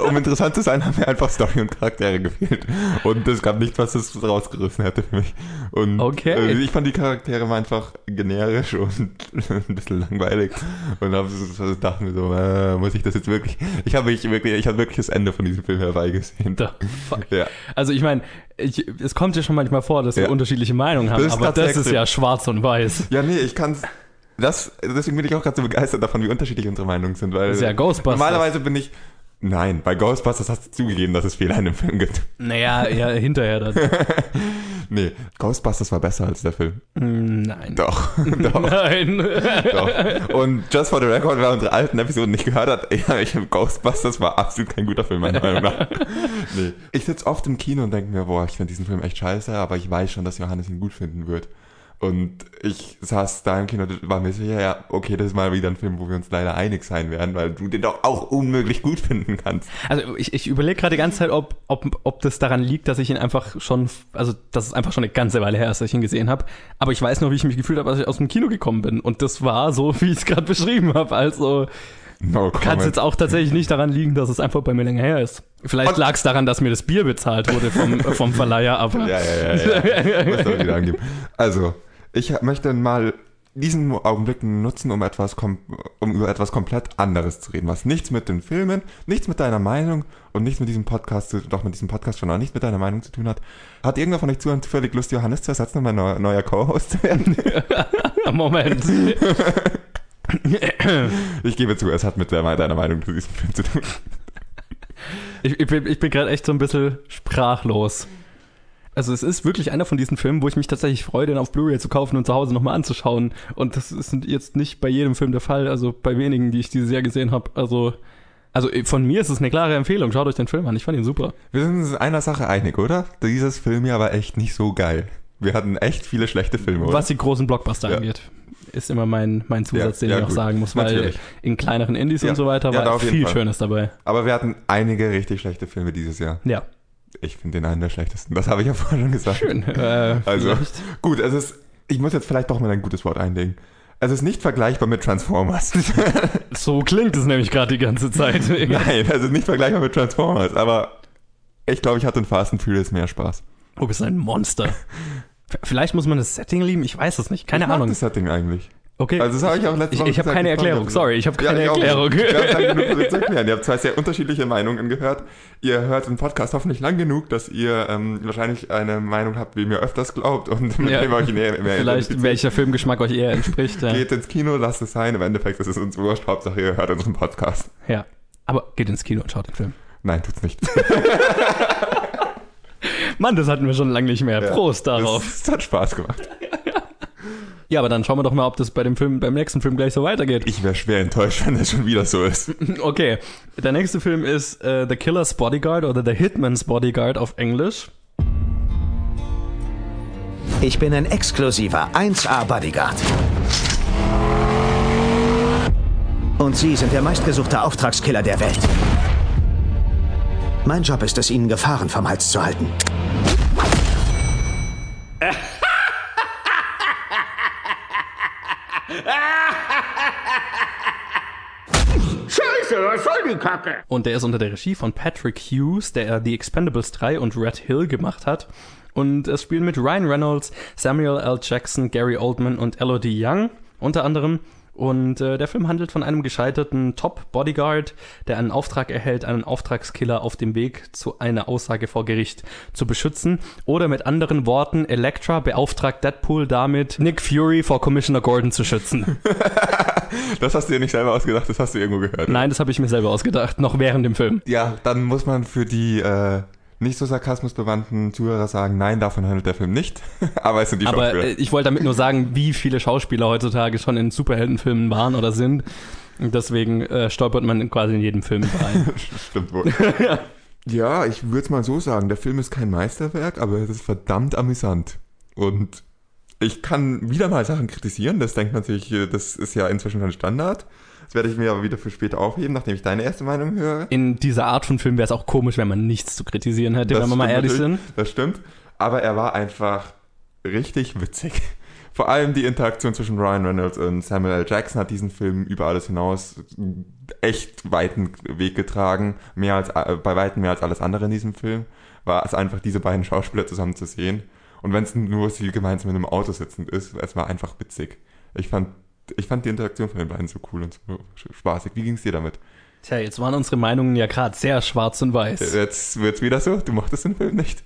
[SPEAKER 2] um, um interessant zu sein, haben mir einfach Story und Charaktere gefehlt. Und es gab nichts, was das rausgerissen hätte für mich. Und
[SPEAKER 1] Okay.
[SPEAKER 2] äh, ich fand die Charaktere mal einfach generisch und *laughs* ein bisschen langweilig. Und hab, so- dachte mir so, äh, muss ich das jetzt wirklich. Ich habe mich wirklich, ich habe wirklich das Ende von diesem Film herbeigesehen.
[SPEAKER 1] The fuck.
[SPEAKER 2] Ja.
[SPEAKER 1] Also ich meine, ich, es kommt ja schon manchmal vor, dass wir
[SPEAKER 2] Ja.
[SPEAKER 1] unterschiedliche Meinungen haben,
[SPEAKER 2] Das
[SPEAKER 1] aber das ist ja schwarz und weiß.
[SPEAKER 2] Ja, nee, ich kann's. Das, deswegen bin ich auch gerade so begeistert davon, wie unterschiedlich unsere Meinungen sind, weil
[SPEAKER 1] Das ist ja Ghostbusters.
[SPEAKER 2] normalerweise bin ich. Nein, bei Ghostbusters hast du zugegeben, dass es Fehler in dem Film gibt.
[SPEAKER 1] Naja, ja, hinterher dann. *laughs*
[SPEAKER 2] Nee, Ghostbusters war besser als der Film.
[SPEAKER 1] Mm, Nein.
[SPEAKER 2] Doch, *laughs* doch,
[SPEAKER 1] Nein.
[SPEAKER 2] doch. Und just for the record, wer unsere alten Episoden nicht gehört hat, *laughs* ja, ich Ghostbusters war absolut kein guter Film, meiner Meinung nach. Nee. Ich sitze oft im Kino und denke mir, boah, ich finde diesen Film echt scheiße, aber ich weiß schon, dass Johannes ihn gut finden wird. Und ich saß da im Kino und war mir sicher, ja, okay, das ist mal wieder ein Film, wo wir uns leider einig sein werden, weil du den doch auch unmöglich gut finden kannst.
[SPEAKER 1] Also ich, ich überlege gerade die ganze Zeit, ob, ob, ob das daran liegt, dass ich ihn einfach schon, also dass es einfach schon eine ganze Weile her ist, dass ich ihn gesehen habe. Aber ich weiß noch, wie ich mich gefühlt habe, als ich aus dem Kino gekommen bin. Und das war so, wie ich es gerade beschrieben habe. Also
[SPEAKER 2] No
[SPEAKER 1] kann es jetzt auch tatsächlich nicht daran liegen, dass es einfach bei mir länger her ist. Vielleicht lag es daran, dass mir das Bier bezahlt wurde vom, vom Verleiher, aber
[SPEAKER 2] Ja, ja, ja, ja. *laughs* Muss wieder angeben. Also, ich möchte mal diesen Augenblick nutzen, um etwas, um über etwas komplett anderes zu reden, was nichts mit den Filmen, nichts mit deiner Meinung und nichts mit diesem Podcast, zu, doch mit diesem Podcast schon, aber nichts mit deiner Meinung zu tun hat. Hat irgendwer von euch zufällig Lust, Johannes zu ersetzen, um mein neuer, neuer Co-Host zu werden? *laughs*
[SPEAKER 1] Moment. *laughs*
[SPEAKER 2] Ich gebe zu, es hat mit der, deiner Meinung zu diesem Film zu tun.
[SPEAKER 1] Ich, ich bin, ich bin gerade echt so ein bisschen sprachlos. Also es ist wirklich einer von diesen Filmen, wo ich mich tatsächlich freue, den auf Blu-ray zu kaufen und zu Hause nochmal anzuschauen. Und das ist jetzt nicht bei jedem Film der Fall, also bei wenigen, die ich dieses Jahr gesehen habe. Also, also von mir ist es eine klare Empfehlung. Schaut euch den Film an, ich fand ihn super.
[SPEAKER 2] Wir sind uns in einer Sache einig, oder? Dieses Film hier war echt nicht so geil. Wir hatten echt viele schlechte Filme, oder?
[SPEAKER 1] Was die großen Blockbuster
[SPEAKER 2] Ja.
[SPEAKER 1] angeht, ist immer mein, mein Zusatz,
[SPEAKER 2] Ja,
[SPEAKER 1] den
[SPEAKER 2] ja,
[SPEAKER 1] ich auch
[SPEAKER 2] gut.
[SPEAKER 1] sagen muss, weil
[SPEAKER 2] Natürlich.
[SPEAKER 1] in kleineren Indies
[SPEAKER 2] Ja.
[SPEAKER 1] und so weiter war viel
[SPEAKER 2] Fall.
[SPEAKER 1] Schönes dabei.
[SPEAKER 2] Aber wir hatten einige richtig schlechte Filme dieses Jahr.
[SPEAKER 1] Ja,
[SPEAKER 2] Ich finde den einen der schlechtesten. Das habe ich ja *laughs* vorhin schon gesagt.
[SPEAKER 1] schön. Äh,
[SPEAKER 2] Also,
[SPEAKER 1] vielleicht.
[SPEAKER 2] gut, es ist, ich muss jetzt vielleicht doch mal ein gutes Wort einlegen. Es ist nicht vergleichbar mit Transformers. *laughs*
[SPEAKER 1] So klingt es nämlich gerade die ganze Zeit. *laughs*
[SPEAKER 2] Nein, es ist nicht vergleichbar mit Transformers, aber ich glaube, ich hatte in Fast and Furious mehr Spaß.
[SPEAKER 1] Du bist ein Monster. Vielleicht muss man das Setting lieben, ich weiß es nicht. Keine
[SPEAKER 2] ich mag
[SPEAKER 1] Ahnung.
[SPEAKER 2] das Setting eigentlich.
[SPEAKER 1] Okay.
[SPEAKER 2] Also das habe ich auch letzte
[SPEAKER 1] Ich-
[SPEAKER 2] Woche
[SPEAKER 1] ich habe keine
[SPEAKER 2] ich
[SPEAKER 1] Erklärung. Sorry, ich habe keine
[SPEAKER 2] ich auch
[SPEAKER 1] Erklärung.
[SPEAKER 2] nicht. Wir haben lang genug darüber zu erklären. Ihr habt zwei sehr unterschiedliche Meinungen gehört. Ihr hört den Podcast hoffentlich lang genug, dass ihr ähm, wahrscheinlich eine Meinung habt, wie ihr mir öfters glaubt und mit
[SPEAKER 1] Ja.
[SPEAKER 2] dem euch näher, mehr *laughs*
[SPEAKER 1] Vielleicht welcher Filmgeschmack euch eher entspricht. Ja.
[SPEAKER 2] Geht ins Kino, lasst es sein. Im Endeffekt ist es uns wurscht. Hauptsache ihr hört unseren Podcast.
[SPEAKER 1] ja. Aber geht ins Kino und schaut den Film.
[SPEAKER 2] Nein, tut's nicht. *laughs* *laughs*
[SPEAKER 1] Mann, das hatten wir schon lange nicht mehr.
[SPEAKER 2] Ja.
[SPEAKER 1] Prost darauf.
[SPEAKER 2] Es hat Spaß gemacht.
[SPEAKER 1] Ja, aber dann schauen wir doch mal, ob das bei dem Film, beim nächsten Film gleich so weitergeht.
[SPEAKER 2] Ich wäre schwer enttäuscht, wenn das schon wieder so ist. *laughs*
[SPEAKER 1] Okay, der nächste Film ist äh, The Killer's Bodyguard oder The Hitman's Bodyguard auf Englisch.
[SPEAKER 5] Ich bin ein exklusiver 1A-Bodyguard. Und Sie sind der meistgesuchte Auftragskiller der Welt. Mein Job ist es, Ihnen Gefahren vom Hals zu halten. *laughs* *laughs*
[SPEAKER 6] Scheiße, was soll die Kacke?
[SPEAKER 1] Und der ist unter der Regie von Patrick Hughes, der The Expendables 3 und Red Hill gemacht hat. Und es spielen mit Ryan Reynolds, Samuel L. Jackson, Gary Oldman und Elodie Young unter anderem. Und äh, der Film handelt von einem gescheiterten Top-Bodyguard, der einen Auftrag erhält, einen Auftragskiller auf dem Weg zu einer Aussage vor Gericht zu beschützen. Oder mit anderen Worten, Elektra beauftragt Deadpool damit, Nick Fury vor Commissioner Gordon zu schützen. *laughs*
[SPEAKER 2] Das hast du dir nicht selber ausgedacht, das hast du irgendwo gehört.
[SPEAKER 1] Nein, das habe ich mir selber ausgedacht, noch während dem Film.
[SPEAKER 2] Ja, dann muss man für die äh, nicht so sarkasmusbewandten Zuhörer sagen, nein, davon handelt der Film nicht. *laughs* Aber es sind die
[SPEAKER 1] Aber
[SPEAKER 2] Schauspieler.
[SPEAKER 1] äh, ich wollte damit nur sagen, wie viele Schauspieler heutzutage schon in Superheldenfilmen waren oder sind. Und deswegen äh, stolpert man quasi in jedem Film rein. *laughs*
[SPEAKER 2] Stimmt wohl. *laughs* ja, ich würde es mal so sagen, der Film ist kein Meisterwerk, aber es ist verdammt amüsant. Und ich kann wieder mal Sachen kritisieren, das denkt man sich, äh, das ist ja inzwischen ein Standard. Das werde ich mir aber wieder für später aufheben, nachdem ich deine erste Meinung höre.
[SPEAKER 1] In dieser Art von Film wäre es auch komisch, wenn man nichts zu kritisieren hätte,
[SPEAKER 2] Das
[SPEAKER 1] wenn wir mal ehrlich sind.
[SPEAKER 2] Das stimmt. Aber er war einfach richtig witzig. Vor allem die Interaktion zwischen Ryan Reynolds und Samuel L. Jackson hat diesen Film über alles hinaus echt weiten Weg getragen. Mehr als, äh, bei weitem mehr als alles andere in diesem Film. War es einfach, diese beiden Schauspieler zusammen zu sehen. Und wenn es nur sie gemeinsam in einem Auto sitzend ist, es war einfach witzig. Ich fand, ich fand die Interaktion von den beiden so cool und so spaßig. Wie ging es dir damit?
[SPEAKER 1] Tja, jetzt waren unsere Meinungen ja gerade sehr schwarz und weiß.
[SPEAKER 2] Jetzt wird's wieder so, du mochtest den Film nicht.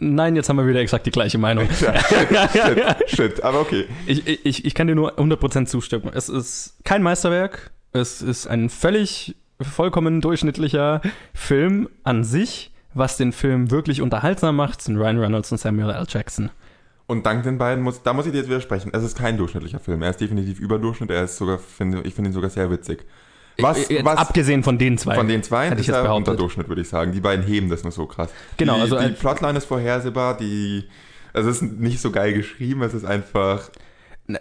[SPEAKER 1] Nein, jetzt haben wir wieder exakt die gleiche Meinung. *laughs*
[SPEAKER 2] Shit, shit, aber okay.
[SPEAKER 1] Ich, ich, ich kann dir nur 100% zustimmen. Es ist kein Meisterwerk. Es ist ein völlig vollkommen durchschnittlicher Film an sich. Was den Film wirklich unterhaltsam macht, sind Ryan Reynolds und Samuel L. Jackson.
[SPEAKER 2] Und dank den beiden muss, da muss ich dir jetzt widersprechen. Es ist kein durchschnittlicher Film. Er ist definitiv Überdurchschnitt. Er ist sogar, finde, ich finde ihn sogar sehr witzig. Was,
[SPEAKER 1] Jetzt
[SPEAKER 2] was
[SPEAKER 1] abgesehen von den zwei.
[SPEAKER 2] von den zwei
[SPEAKER 1] hätte
[SPEAKER 2] ist
[SPEAKER 1] ich jetzt
[SPEAKER 2] er
[SPEAKER 1] behauptet.
[SPEAKER 2] Unterdurchschnitt, würde ich sagen. Die beiden heben das nur so krass.
[SPEAKER 1] Genau,
[SPEAKER 2] die,
[SPEAKER 1] also
[SPEAKER 2] die Plotline ist vorhersehbar. Die, also es ist nicht so geil geschrieben. Es ist einfach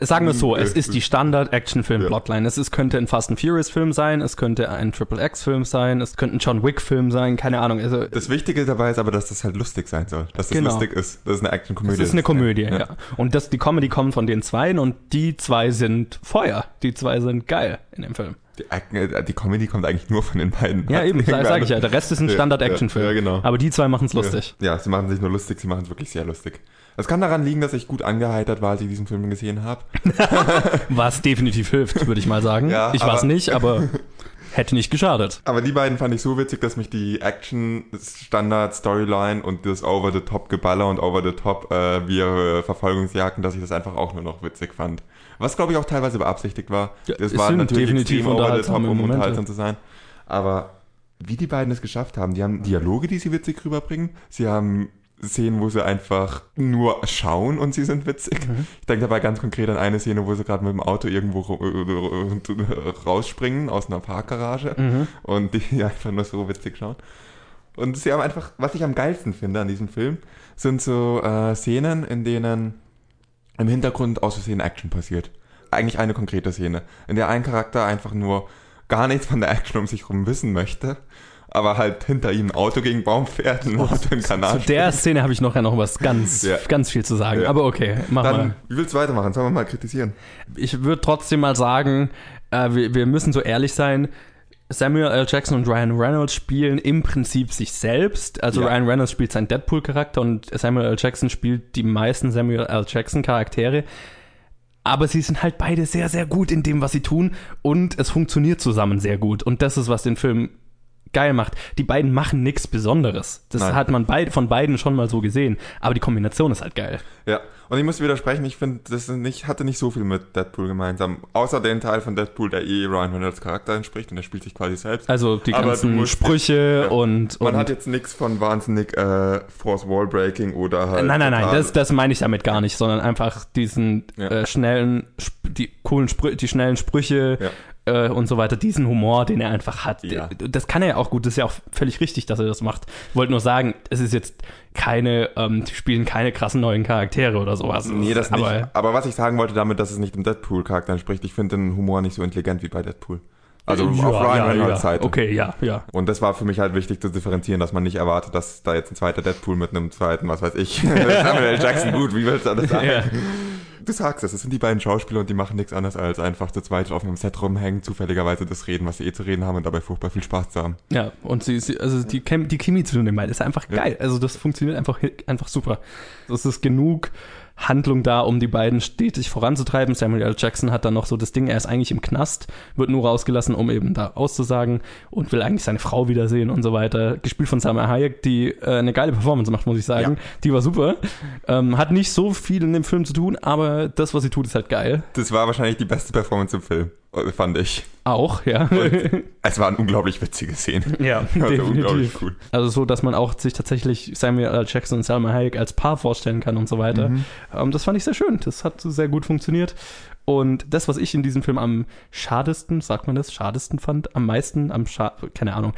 [SPEAKER 1] Sagen wir es so, es
[SPEAKER 2] Äh,
[SPEAKER 1] ist die Standard-Action-Film-Plotline.
[SPEAKER 2] Ja.
[SPEAKER 1] Es ist, könnte ein Fast and Furious-Film sein, es könnte ein Triple X-Film sein, es könnte ein John Wick-Film sein, keine Ahnung. Also,
[SPEAKER 2] Das Wichtige dabei ist aber, dass das halt lustig sein soll. Dass das
[SPEAKER 1] Genau.
[SPEAKER 2] lustig ist. Das ist eine Action-Komödie.
[SPEAKER 1] es ist eine Komödie, ja.
[SPEAKER 2] Ja.
[SPEAKER 1] Und das, die Comedy kommt von den Zweien und die zwei sind Feuer. Die zwei sind geil in dem Film.
[SPEAKER 2] Die, äh, die Comedy kommt eigentlich nur von den beiden.
[SPEAKER 1] Ja, eben,
[SPEAKER 2] Irgendwer
[SPEAKER 1] sage ich ja. Der Rest ist ein Standard-Action-Film.
[SPEAKER 2] Ja, ja, genau.
[SPEAKER 1] Aber die zwei machen es lustig.
[SPEAKER 2] Ja, ja, sie machen sich nur lustig, sie machen es wirklich sehr lustig. Es kann daran liegen, dass ich gut angeheitert war, als ich diesen Film gesehen habe. *laughs*
[SPEAKER 1] Was definitiv hilft, würde ich mal sagen.
[SPEAKER 2] Ja,
[SPEAKER 1] ich weiß
[SPEAKER 2] aber-
[SPEAKER 1] nicht, aber hätte nicht geschadet.
[SPEAKER 2] Aber die beiden fand ich so witzig, dass mich die Action-Standard-Storyline und das Over-the-Top-Geballer und Over-the-Top äh, wir äh, Verfolgungsjagden, dass ich das einfach auch nur noch witzig fand. Was, glaube ich, auch teilweise beabsichtigt war.
[SPEAKER 1] Ja,
[SPEAKER 2] das war natürlich
[SPEAKER 1] definitiv unterhaltsame
[SPEAKER 2] um unterhaltsam zu sein. Aber wie die beiden es geschafft haben, die haben Dialoge, die sie witzig rüberbringen. Sie haben Szenen, wo sie einfach nur schauen und sie sind witzig.
[SPEAKER 1] Mhm.
[SPEAKER 2] Ich denke dabei ganz konkret an eine Szene, wo sie gerade mit dem Auto irgendwo ru- äh, rausspringen aus einer Parkgarage
[SPEAKER 1] Mhm.
[SPEAKER 2] und die *laughs* einfach nur so witzig schauen. Und sie haben einfach, was ich am geilsten finde an diesem Film, sind so äh, Szenen, in denen im Hintergrund aus Versehen Action passiert. Eigentlich eine konkrete Szene, in der ein Charakter einfach nur gar nichts von der Action um sich rum wissen möchte, aber halt hinter ihm ein Auto gegen Baum fährt, ein Auto im Kanal.
[SPEAKER 1] Zu der Szene habe ich nachher noch was ganz,
[SPEAKER 2] Ja.
[SPEAKER 1] ganz viel zu sagen.
[SPEAKER 2] Ja.
[SPEAKER 1] Aber okay, mach mal.
[SPEAKER 2] Dann, wie willst du weitermachen? Sollen wir mal kritisieren?
[SPEAKER 1] ich würde trotzdem mal sagen, äh, wir, wir müssen so ehrlich sein. Samuel L. Jackson und Ryan Reynolds spielen im Prinzip sich selbst. Also
[SPEAKER 2] Ja.
[SPEAKER 1] Ryan Reynolds spielt seinen Deadpool-Charakter und Samuel L. Jackson spielt die meisten Samuel L. Jackson-Charaktere. aber sie sind halt beide sehr, sehr gut in dem, was sie tun und es funktioniert zusammen sehr gut. Und das ist, was den Film geil macht. Die beiden machen nichts Besonderes. Das
[SPEAKER 2] Nein.
[SPEAKER 1] hat man beid, von beiden schon mal so gesehen. Aber die Kombination ist halt geil.
[SPEAKER 2] Ja, und ich muss widersprechen, ich finde, das nicht, hatte nicht so viel mit Deadpool gemeinsam. Außer den Teil von Deadpool, der eh Ryan Reynolds Charakter entspricht und der spielt sich quasi selbst.
[SPEAKER 1] Also die
[SPEAKER 2] Aber
[SPEAKER 1] ganzen
[SPEAKER 2] musst-
[SPEAKER 1] Sprüche
[SPEAKER 2] Ja.
[SPEAKER 1] und,
[SPEAKER 2] Man
[SPEAKER 1] und
[SPEAKER 2] hat jetzt nichts von wahnsinnig äh, Force Wall Breaking oder halt.
[SPEAKER 1] Nein, nein, nein, das, das meine ich damit gar nicht, sondern einfach diesen
[SPEAKER 2] Ja.
[SPEAKER 1] äh, schnellen, die coolen Sprü die schnellen Sprüche äh, und so weiter, diesen Humor, den er einfach hat.
[SPEAKER 2] Ja.
[SPEAKER 1] Das kann er ja auch gut, das ist ja auch völlig richtig, dass er das macht. Ich wollte nur sagen, es ist jetzt keine, ähm, die spielen keine krassen neuen Charaktere oder sowas.
[SPEAKER 2] Nee, das nicht.
[SPEAKER 1] Aber
[SPEAKER 2] Aber, was ich sagen wollte damit, dass es nicht dem Deadpool-Charakter entspricht, ich finde den Humor nicht so intelligent wie bei Deadpool. Also
[SPEAKER 1] ja,
[SPEAKER 2] auf Ryan
[SPEAKER 1] ja,
[SPEAKER 2] Reynolds
[SPEAKER 1] ja.
[SPEAKER 2] Seite.
[SPEAKER 1] Okay, ja, ja.
[SPEAKER 2] Und das war für mich halt wichtig zu differenzieren, dass man nicht erwartet, dass da jetzt ein zweiter Deadpool mit einem zweiten, was weiß ich, *laughs* Samuel. Jackson, gut, wie willst du das sagen?
[SPEAKER 1] Ja.
[SPEAKER 2] Du sagst es, es sind die beiden Schauspieler und die machen nichts anderes als einfach zu zweit auf einem Set rumhängen, zufälligerweise das reden, was sie eh zu reden haben und dabei furchtbar viel Spaß zu haben.
[SPEAKER 1] Ja, und sie, sie also die, Chem die Chemie zwischen den beiden ist einfach geil. Also das funktioniert einfach, einfach super. Es ist genug Handlung da, um die beiden stetig voranzutreiben. Samuel L. Jackson hat dann noch so das Ding, er ist eigentlich im Knast, wird nur rausgelassen, um eben da auszusagen und will eigentlich seine Frau wiedersehen und so weiter. Gespielt von Salma Hayek, die äh, eine geile Performance macht, muss ich sagen.
[SPEAKER 2] Ja.
[SPEAKER 1] Die war super. Ähm, hat nicht so viel in dem Film zu tun, aber das, was sie tut, ist halt geil.
[SPEAKER 2] Das war wahrscheinlich die beste Performance im Film, fand ich.
[SPEAKER 1] Auch, ja.
[SPEAKER 2] Und es waren unglaublich witzige Szenen. *laughs*
[SPEAKER 1] Ja, *laughs*
[SPEAKER 2] Also unglaublich
[SPEAKER 1] definitiv.
[SPEAKER 2] cool.
[SPEAKER 1] Also so, dass man auch sich tatsächlich Samuel L. Jackson und Salma Hayek als Paar vorstellen kann und so weiter.
[SPEAKER 2] Mhm.
[SPEAKER 1] Ähm, das fand ich sehr schön. Das hat sehr gut funktioniert. Und das, was ich in diesem Film am schadesten, sagt man das, schadesten fand, am meisten, am scha keine Ahnung.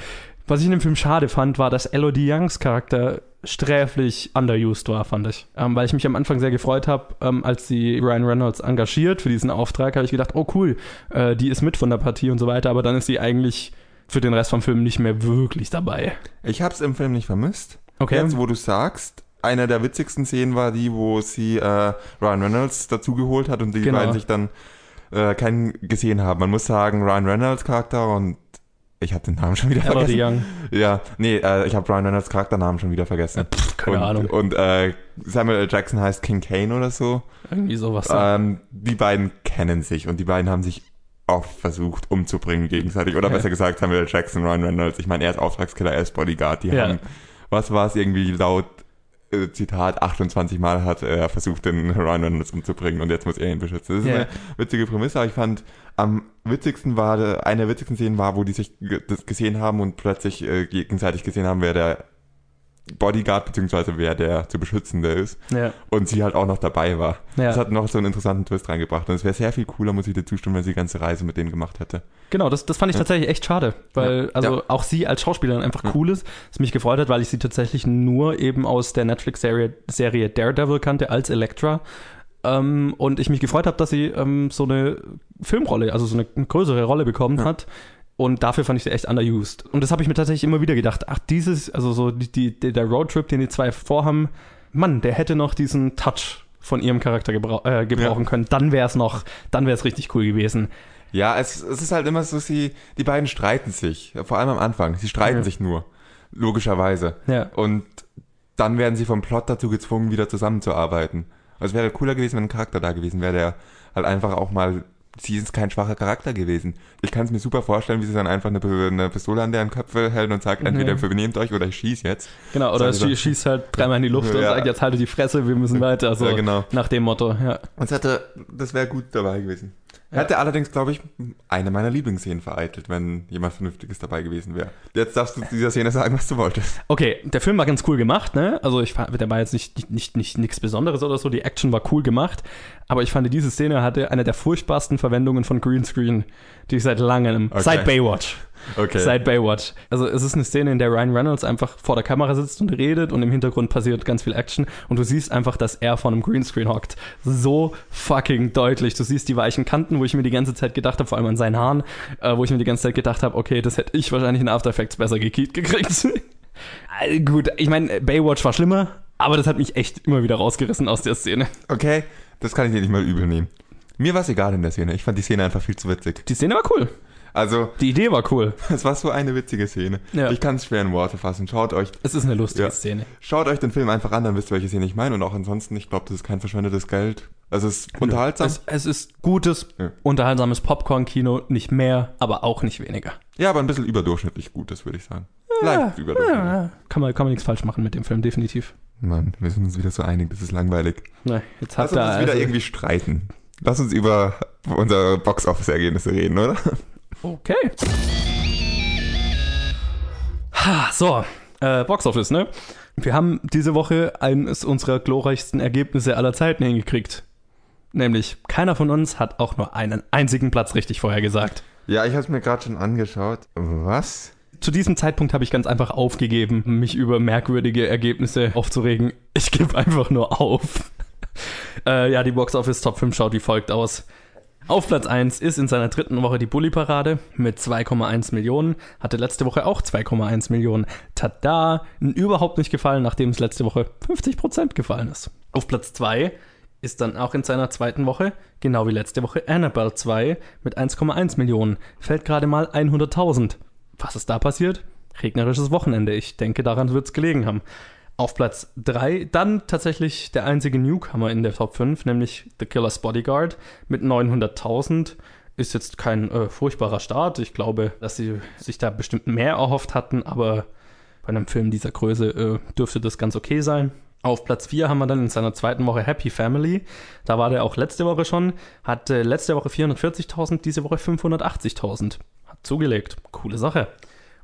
[SPEAKER 1] Was ich in dem Film schade fand, war, dass Elodie Youngs Charakter sträflich underused war, fand ich. Ähm, weil ich mich am Anfang sehr gefreut habe, ähm, als sie Ryan Reynolds engagiert für diesen Auftrag, habe ich gedacht, oh cool, äh, die ist mit von der Partie und so weiter, aber dann ist sie eigentlich für den Rest vom Film nicht mehr wirklich dabei.
[SPEAKER 2] Ich hab's im Film nicht vermisst.
[SPEAKER 1] Okay.
[SPEAKER 2] Jetzt, wo du sagst, eine der witzigsten Szenen war die, wo sie äh, Ryan Reynolds dazugeholt hat und die
[SPEAKER 1] Genau.
[SPEAKER 2] beiden sich dann äh, keinen gesehen haben. Man muss sagen, Ryan Reynolds Charakter und ich habe den Namen schon wieder
[SPEAKER 1] Elodie
[SPEAKER 2] vergessen.
[SPEAKER 1] Young.
[SPEAKER 2] Ja, nee, äh, ich habe Ryan Reynolds Charakternamen schon wieder vergessen.
[SPEAKER 1] keine
[SPEAKER 2] und,
[SPEAKER 1] Ahnung.
[SPEAKER 2] Und äh, Samuel L. Jackson heißt King Kane oder so.
[SPEAKER 1] Irgendwie sowas.
[SPEAKER 2] Ähm, die beiden kennen sich und die beiden haben sich oft versucht umzubringen gegenseitig. Oder
[SPEAKER 1] Ja.
[SPEAKER 2] besser gesagt Samuel L. Jackson, Ryan Reynolds. Ich meine, er ist Auftragskiller, er ist Bodyguard. Die
[SPEAKER 1] Ja.
[SPEAKER 2] haben, was war es irgendwie laut äh, Zitat, 28 Mal hat er versucht, den Ryan Reynolds umzubringen und jetzt muss er ihn beschützen. Das ist
[SPEAKER 1] Ja.
[SPEAKER 2] eine witzige Prämisse, aber ich fand, am witzigsten war, eine der witzigsten Szenen war, wo die sich das gesehen haben und plötzlich äh, gegenseitig gesehen haben, wer der Bodyguard beziehungsweise wer der zu beschützende ist
[SPEAKER 1] ja.
[SPEAKER 2] und sie halt auch noch dabei war.
[SPEAKER 1] Ja.
[SPEAKER 2] Das hat noch so einen interessanten Twist reingebracht. Und es wäre sehr viel cooler, muss ich dir zustimmen, wenn sie die ganze Reise mit denen gemacht hätte.
[SPEAKER 1] Genau, das, das fand ich tatsächlich echt schade, weil
[SPEAKER 2] Ja.
[SPEAKER 1] also
[SPEAKER 2] Ja.
[SPEAKER 1] auch sie als Schauspielerin einfach cool ist, was mich gefreut hat, weil ich sie tatsächlich nur eben aus der Netflix-Serie Serie Daredevil kannte als Elektra. Ähm, und ich mich gefreut habe, dass sie ähm, so eine Filmrolle, also so eine größere Rolle bekommen hat. Und dafür fand ich sie echt underused. Und das habe ich mir tatsächlich immer wieder gedacht. Ach, dieses, also so die, die, der Roadtrip, den die zwei vorhaben, Mann, der hätte noch diesen Touch von ihrem Charakter gebrau äh, gebrauchen können. Dann wäre es noch, dann wäre es richtig cool gewesen.
[SPEAKER 2] Ja, es, es ist halt immer so, sie, die beiden streiten sich. Vor allem am Anfang. Sie streiten
[SPEAKER 1] Ja.
[SPEAKER 2] sich nur. Logischerweise.
[SPEAKER 1] Ja.
[SPEAKER 2] Und dann werden sie vom Plot dazu gezwungen, wieder zusammenzuarbeiten. Also es wäre cooler gewesen, wenn ein Charakter da gewesen wäre, der halt einfach auch mal, sie ist kein schwacher Charakter gewesen. Ich kann es mir super vorstellen, wie sie dann einfach eine, eine Pistole an deren Köpfe hält und sagt, entweder
[SPEAKER 1] Mhm.
[SPEAKER 2] benehmt euch oder ich schieß jetzt.
[SPEAKER 1] Genau, oder
[SPEAKER 2] wir-
[SPEAKER 1] schießt halt dreimal in die Luft und
[SPEAKER 2] Ja.
[SPEAKER 1] sagt, jetzt halte die Fresse, wir müssen weiter. So
[SPEAKER 2] Ja, genau.
[SPEAKER 1] nach dem Motto, ja.
[SPEAKER 2] Und hätte, das wäre gut dabei gewesen. Hätte allerdings, glaube ich, eine meiner Lieblingsszenen vereitelt, wenn jemand Vernünftiges dabei gewesen wäre. Jetzt darfst du zu dieser Szene sagen, was du wolltest.
[SPEAKER 1] Okay, der Film war ganz cool gemacht, ne? Also ich der war jetzt nicht, nicht, nicht, nicht nichts Besonderes oder so, die Action war cool gemacht, aber ich fand, diese Szene hatte eine der furchtbarsten Verwendungen von Greenscreen, die ich seit langem,
[SPEAKER 2] Okay.
[SPEAKER 1] seit Baywatch.
[SPEAKER 2] Okay.
[SPEAKER 1] Seit Baywatch. Also es ist eine Szene, in der Ryan Reynolds einfach vor der Kamera sitzt und redet und im Hintergrund passiert ganz viel Action und du siehst einfach, dass er vor einem Greenscreen hockt. So fucking deutlich. Du siehst die weichen Kanten, wo ich mir die ganze Zeit gedacht habe, vor allem an seinen Haaren, äh, wo ich mir die ganze Zeit gedacht habe, okay, das hätte ich wahrscheinlich in After Effects besser gekiet gekriegt. *laughs* Äh, Gut, ich meine, Baywatch war schlimmer, aber das hat mich echt immer wieder rausgerissen aus der Szene.
[SPEAKER 2] Okay, das kann ich dir nicht mal übel nehmen. Mir war es egal in der Szene. Ich fand die Szene einfach viel zu witzig.
[SPEAKER 1] Die Szene war cool.
[SPEAKER 2] Also,
[SPEAKER 1] Die Idee war cool. *laughs*
[SPEAKER 2] es war so eine witzige Szene.
[SPEAKER 1] Ja.
[SPEAKER 2] Ich kann es schwer in Worte fassen. Schaut euch,
[SPEAKER 1] Es ist eine lustige
[SPEAKER 2] Ja.
[SPEAKER 1] Szene.
[SPEAKER 2] schaut euch den Film einfach an, dann wisst ihr, welche Szene ich meine. Und auch ansonsten, ich glaube, das ist kein verschwendetes Geld. Also es ist unterhaltsam.
[SPEAKER 1] Es, es ist gutes,
[SPEAKER 2] Ja.
[SPEAKER 1] unterhaltsames Popcorn-Kino, nicht mehr, aber auch nicht weniger.
[SPEAKER 2] ja, aber ein bisschen überdurchschnittlich gut, das würde ich sagen. Leicht überdurchschnittlich.
[SPEAKER 1] Ja, kann man, kann man nichts falsch machen mit dem Film, definitiv.
[SPEAKER 2] Mann, wir sind uns wieder so einig, das ist langweilig.
[SPEAKER 1] Na, jetzt
[SPEAKER 2] Lass
[SPEAKER 1] habt
[SPEAKER 2] uns
[SPEAKER 1] ihr
[SPEAKER 2] jetzt wieder
[SPEAKER 1] also,
[SPEAKER 2] irgendwie streiten. Lass uns über unsere Box-Office-Ergebnisse reden, oder?
[SPEAKER 1] Okay. Ha, so, äh, Box Office, ne? Wir haben diese Woche eines unserer glorreichsten Ergebnisse aller Zeiten hingekriegt. Nämlich, keiner von uns hat auch nur einen einzigen Platz richtig vorhergesagt.
[SPEAKER 2] Ja, ich habe es mir gerade schon angeschaut. Was?
[SPEAKER 1] Zu diesem Zeitpunkt habe ich ganz einfach aufgegeben, mich über merkwürdige Ergebnisse aufzuregen. Ich gebe einfach nur auf. *laughs* äh, ja, die Box Office Top 5 schaut wie folgt aus. Auf Platz 1 ist in seiner dritten Woche die Bully-Parade mit 2,1 Millionen. Hatte letzte Woche auch 2,1 Millionen. Tada! Überhaupt nicht gefallen, nachdem es letzte Woche 50% gefallen ist. Auf Platz 2 ist dann auch in seiner zweiten Woche, genau wie letzte Woche, Annabelle 2 mit 1,1 Millionen. Fällt gerade mal 100.000. Was ist da passiert? Regnerisches Wochenende. Ich denke, daran wird es gelegen haben. Auf Platz 3 dann tatsächlich der einzige Newcomer in der Top 5, nämlich The Killer's Bodyguard mit 900.000. Ist jetzt kein äh, furchtbarer Start. Ich glaube, dass sie sich da bestimmt mehr erhofft hatten, aber bei einem Film dieser Größe äh, dürfte das ganz okay sein. Auf Platz 4 haben wir dann in seiner zweiten Woche Happy Family. Da war der auch letzte Woche schon. Hatte letzte Woche 440.000, diese Woche 580.000. Zugelegt. Coole Sache.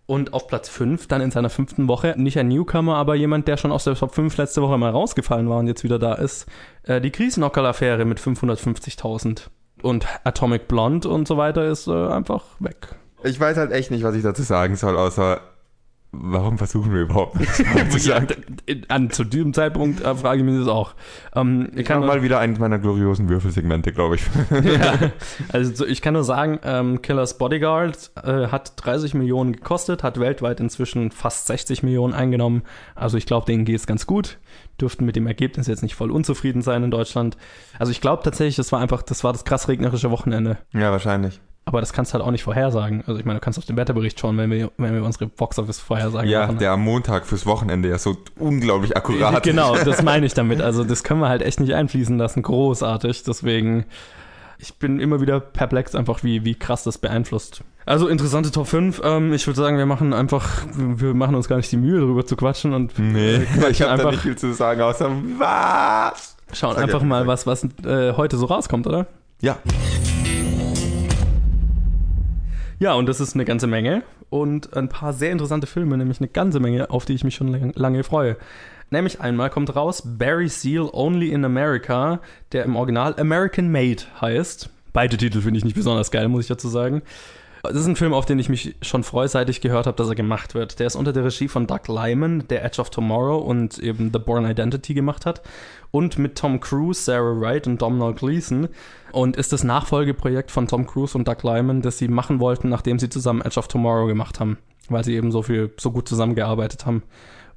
[SPEAKER 1] Und auf Platz 5, dann in seiner fünften Woche, nicht ein Newcomer, aber jemand, der schon aus der Top 5 letzte Woche mal rausgefallen war und jetzt wieder da ist, äh, die Krisenockerl-Affäre mit 550.000. Und Atomic Blonde und so weiter ist äh, einfach weg.
[SPEAKER 2] Ich weiß halt echt nicht, was ich dazu sagen soll, außer warum versuchen wir überhaupt nicht? *laughs*
[SPEAKER 1] an, zu diesem Zeitpunkt äh, frage ich mich das auch. Ähm, ich
[SPEAKER 2] Ich
[SPEAKER 1] kann nur,
[SPEAKER 2] mal wieder eines meiner gloriosen Würfelsegmente, glaube ich. *laughs*
[SPEAKER 1] ja, *laughs* also so- ich kann nur sagen, ähm, Killers Bodyguard äh, hat 30 Millionen gekostet, hat weltweit inzwischen fast 60 Millionen eingenommen. Also ich glaube, denen geht es ganz gut. Dürften mit dem Ergebnis jetzt nicht voll unzufrieden sein in Deutschland. Also ich glaube tatsächlich, das war einfach, das war das krass regnerische Wochenende.
[SPEAKER 2] ja, wahrscheinlich.
[SPEAKER 1] Aber das kannst du halt auch nicht vorhersagen. Also ich meine, du kannst auf den Wetterbericht schauen, wenn wir, wenn wir unsere Boxoffice-Vorhersagen
[SPEAKER 2] Ja,
[SPEAKER 1] machen.
[SPEAKER 2] der am Montag fürs Wochenende ja so unglaublich akkurat *laughs*
[SPEAKER 1] Genau, das *laughs* meine ich damit. Also das können wir halt echt nicht einfließen lassen. Großartig. Deswegen, ich bin immer wieder perplex einfach, wie, wie krass das beeinflusst. Also interessante Top 5. Ähm, ich würde sagen, wir machen einfach, wir machen uns gar nicht die Mühe, darüber zu quatschen und
[SPEAKER 2] Nee, *laughs*
[SPEAKER 1] äh,
[SPEAKER 2] ich
[SPEAKER 1] quatschen
[SPEAKER 2] habe da
[SPEAKER 1] einfach,
[SPEAKER 2] nicht viel zu sagen, außer was?
[SPEAKER 1] schauen
[SPEAKER 2] Sag
[SPEAKER 1] einfach
[SPEAKER 2] ja,
[SPEAKER 1] mal,
[SPEAKER 2] sag.
[SPEAKER 1] was, was äh, heute so rauskommt, oder?
[SPEAKER 2] Ja,
[SPEAKER 1] Ja, und das ist eine ganze Menge und ein paar sehr interessante Filme, nämlich eine ganze Menge, auf die ich mich schon lang, lange freue. Nämlich einmal kommt raus Barry Seal Only in America, der im Original American Made heißt. Beide Titel finde ich nicht besonders geil, muss ich dazu sagen. Das ist ein Film, auf den ich mich schon freue, seit ich gehört habe, dass er gemacht wird. Der ist unter der Regie von Doug Lyman, der Edge of Tomorrow und eben The Born Identity gemacht hat. Und mit Tom Cruise, Sarah Wright und Domhnall Gleeson. Und ist das Nachfolgeprojekt von Tom Cruise und Doug Lyman, das sie machen wollten, nachdem sie zusammen Edge of Tomorrow gemacht haben. Weil sie eben so viel, so gut zusammengearbeitet haben.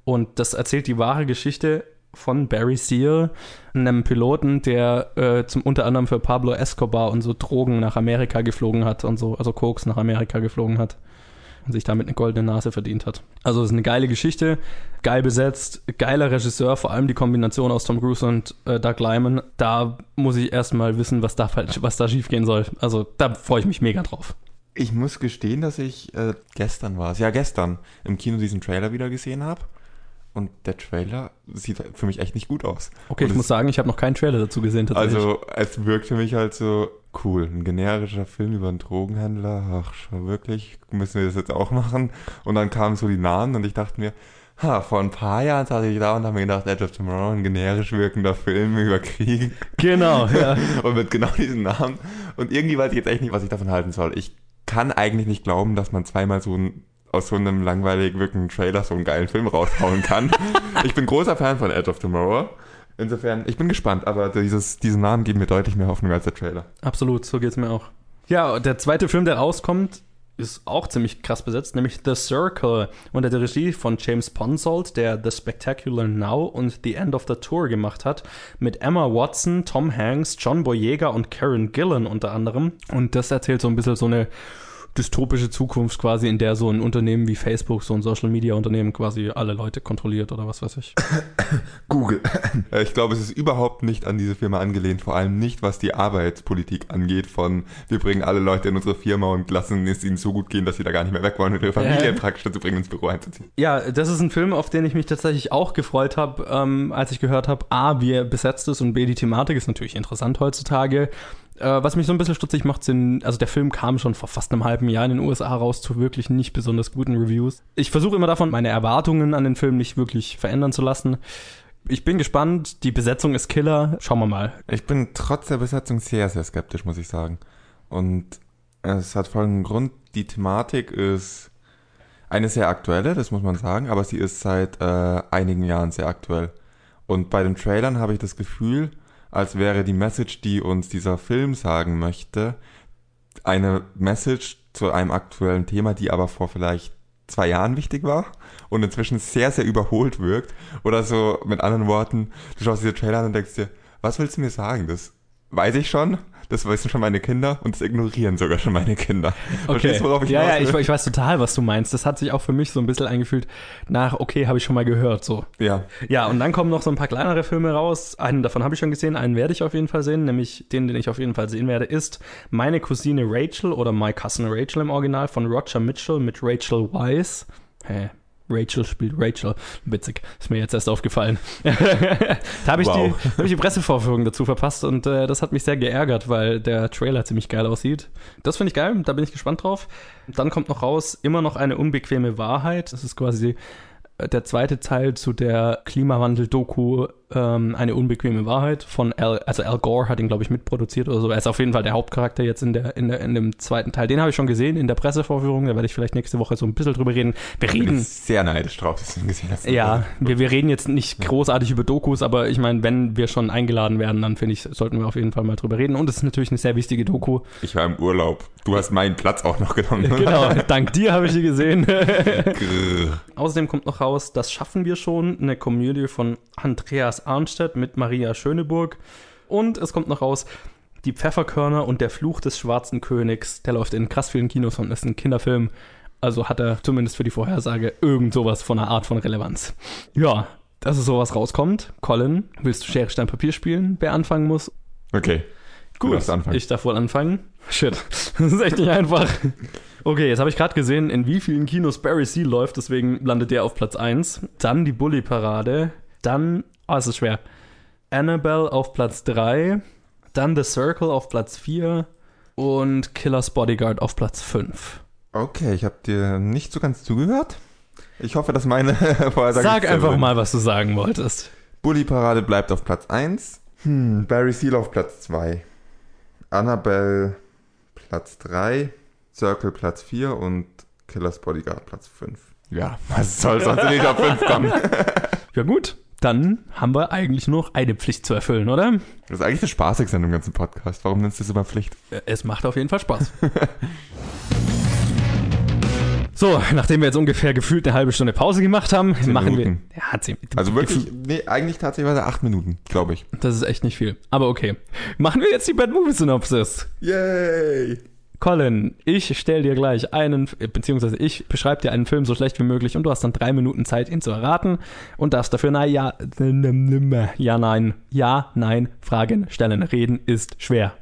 [SPEAKER 1] Und das erzählt die wahre Geschichte von Barry Seal, einem Piloten, der äh, zum unter anderem für Pablo Escobar und so Drogen nach Amerika geflogen hat und so, also Koks nach Amerika geflogen hat und sich damit eine goldene Nase verdient hat. Also es ist eine geile Geschichte, geil besetzt, geiler Regisseur, vor allem die Kombination aus Tom Cruise und äh, Doug Lyman. Da muss ich erstmal wissen, was da falsch, was da schiefgehen soll. Also da freue ich mich mega drauf.
[SPEAKER 2] ich muss gestehen, dass ich äh, gestern war es, ja gestern, im Kino diesen Trailer wieder gesehen habe. Und der Trailer sieht für mich echt nicht gut aus.
[SPEAKER 1] Okay,
[SPEAKER 2] Und
[SPEAKER 1] ich muss sagen, ich habe noch keinen Trailer dazu gesehen tatsächlich.
[SPEAKER 2] Also, es wirkt für mich halt so cool. Ein generischer Film über einen Drogenhändler. Ach, schon wirklich? Müssen wir das jetzt auch machen? Und dann kamen so die Namen und ich dachte mir, ha, vor ein paar Jahren saß ich da und habe mir gedacht, Edge of Tomorrow, ein generisch wirkender Film über Krieg.
[SPEAKER 1] genau, ja. *laughs*
[SPEAKER 2] und mit genau diesen Namen. Und irgendwie weiß ich jetzt echt nicht, was ich davon halten soll. Ich kann eigentlich nicht glauben, dass man zweimal so ein, aus so einem langweilig wirkenden Trailer so einen geilen Film raushauen kann. *laughs* ich bin großer Fan von Edge of Tomorrow. Insofern, ich bin gespannt, aber dieses, diese Namen geben mir deutlich mehr Hoffnung als der Trailer.
[SPEAKER 1] Absolut, so geht's mir auch. Ja, der zweite Film, der rauskommt, ist auch ziemlich krass besetzt, nämlich The Circle unter der Regie von James Ponsoldt, der The Spectacular Now und The End of the Tour gemacht hat, mit Emma Watson, Tom Hanks, John Boyega und Karen Gillan unter anderem. Und das erzählt so ein bisschen so eine dystopische Zukunft quasi, in der so ein Unternehmen wie Facebook, so ein Social Media Unternehmen quasi alle Leute kontrolliert oder was weiß ich. *coughs*
[SPEAKER 2] Google. Äh, Ich glaube, es ist überhaupt nicht an diese Firma angelehnt, vor allem nicht, was die Arbeitspolitik angeht von, wir bringen alle Leute in unsere Firma und lassen es ihnen so gut gehen, dass sie da gar nicht mehr weg wollen und ihre Familie
[SPEAKER 1] Äh.
[SPEAKER 2] praktisch dazu bringen, ins Büro einzuziehen.
[SPEAKER 1] Ja, das ist ein Film, auf den ich mich tatsächlich auch gefreut habe, ähm, als ich gehört habe, A, wie er besetzt ist und B, die Thematik ist natürlich interessant heutzutage. Äh, was mich so ein bisschen stutzig macht, sind, also der Film kam schon vor fast einem halben Jahr in den USA raus zu wirklich nicht besonders guten Reviews. Ich versuche immer davon, meine Erwartungen an den Film nicht wirklich verändern zu lassen. Ich bin gespannt, die Besetzung ist Killer. Schauen wir mal.
[SPEAKER 2] Ich bin trotz der Besetzung sehr, sehr skeptisch, muss ich sagen. Und es hat folgenden Grund. Die Thematik ist eine sehr aktuelle, das muss man sagen, aber sie ist seit äh, einigen Jahren sehr aktuell. Und bei den Trailern habe ich das Gefühl, als wäre die Message, die uns dieser Film sagen möchte, eine Message zu einem aktuellen Thema, die aber vor vielleicht zwei Jahren wichtig war und inzwischen sehr, sehr überholt wirkt. Oder so mit anderen Worten, du schaust diese Trailer an und denkst dir, was willst du mir sagen? Das weiß ich schon, das wissen schon meine Kinder und das ignorieren sogar schon meine Kinder. Du, worauf ich
[SPEAKER 1] ja, ja, ich, ich weiß total, was du meinst. Das hat sich auch für mich so ein bisschen eingefühlt nach, okay, habe ich schon mal gehört, so.
[SPEAKER 2] ja.
[SPEAKER 1] Ja, und dann kommen noch so ein paar kleinere Filme raus. Einen davon habe ich schon gesehen, einen werde ich auf jeden Fall sehen, nämlich den, den ich auf jeden Fall sehen werde, ist Meine Cousine Rachel oder My Cousin Rachel im Original von Roger Mitchell mit Rachel Weisz. Hä? Rachel spielt Rachel. Witzig, ist mir jetzt erst aufgefallen. *laughs* da habe ich,
[SPEAKER 2] Wow.
[SPEAKER 1] die, hab ich die Pressevorführung dazu verpasst und äh, das hat mich sehr geärgert, weil der Trailer ziemlich geil aussieht. Das finde ich geil, da bin ich gespannt drauf. Dann kommt noch raus, immer noch eine unbequeme Wahrheit. Das ist quasi äh, der zweite Teil zu der Klimawandel-Doku ähm, Eine unbequeme Wahrheit von Al, also Al Gore hat ihn, glaube ich, mitproduziert oder so. Er ist auf jeden Fall der Hauptcharakter jetzt in, der, in, der, in dem zweiten Teil. Den habe ich schon gesehen in der Pressevorführung, da werde ich vielleicht nächste Woche so ein bisschen drüber reden. Wir
[SPEAKER 2] Ich bin
[SPEAKER 1] reden.
[SPEAKER 2] sehr neidisch drauf, dass du ihn gesehen hast.
[SPEAKER 1] Ja, *laughs* wir, wir reden jetzt nicht großartig über Dokus, aber ich meine, wenn wir schon eingeladen werden, dann finde ich, sollten wir auf jeden Fall mal drüber reden. Und es ist natürlich eine sehr wichtige Doku.
[SPEAKER 2] Ich war im Urlaub. Du hast meinen Platz auch noch genommen.
[SPEAKER 1] Genau, dank dir habe ich die gesehen. *laughs* Außerdem kommt noch raus, das schaffen wir schon, eine Komödie von Andreas Arnstedt mit Maria Schöneburg. Und es kommt noch raus, die Pfefferkörner und der Fluch des schwarzen Königs. Der läuft in krass vielen Kinos und ist ein Kinderfilm. Also hat er zumindest für die Vorhersage irgend sowas von einer Art von Relevanz. Ja, dass es sowas rauskommt. Colin, willst du Schere, Stein, Papier spielen, wer anfangen muss?
[SPEAKER 2] Okay.
[SPEAKER 1] Gut, ich darf wohl anfangen. Shit, das ist echt nicht einfach. Okay, jetzt habe ich gerade gesehen, in wie vielen Kinos Barry Seal läuft, deswegen landet der auf Platz 1. Dann die Bully-Parade. Dann, oh, es ist schwer. Annabelle auf Platz 3. Dann The Circle auf Platz 4. Und Killer's Bodyguard auf Platz 5.
[SPEAKER 2] Okay, ich habe dir nicht so ganz zugehört. Ich hoffe, dass meine *laughs* Vorhersage
[SPEAKER 1] Sag einfach mal, was du sagen wolltest.
[SPEAKER 2] Bully Parade bleibt auf Platz 1. Hm, Barry Seal auf Platz 2. Annabelle Platz 3. Circle Platz 4 und Killers Bodyguard Platz 5. Ja, was soll sonst nicht auf 5 kommen? *laughs*
[SPEAKER 1] Ja gut, dann haben wir eigentlich nur noch eine Pflicht zu erfüllen, oder?
[SPEAKER 2] Das ist eigentlich das Spaßigste an dem ganzen Podcast. Warum nennst du das immer Pflicht?
[SPEAKER 1] Es macht auf jeden Fall Spaß. *laughs* so, nachdem wir jetzt ungefähr gefühlt eine halbe Stunde Pause gemacht haben,
[SPEAKER 2] Zehn
[SPEAKER 1] machen
[SPEAKER 2] Minuten.
[SPEAKER 1] wir. Ja, zehn,
[SPEAKER 2] Also wirklich, nee, eigentlich tatsächlich 8 Minuten, glaube ich.
[SPEAKER 1] Das ist echt nicht viel. Aber okay. Machen wir jetzt die Bad Movie Synopsis.
[SPEAKER 2] Yay!
[SPEAKER 1] Colin, ich stell dir gleich einen, beziehungsweise ich beschreibe dir einen Film so schlecht wie möglich und du hast dann drei Minuten Zeit, ihn zu erraten und darfst dafür na ja, ja, nein, ja, nein, Fragen stellen. Reden ist schwer.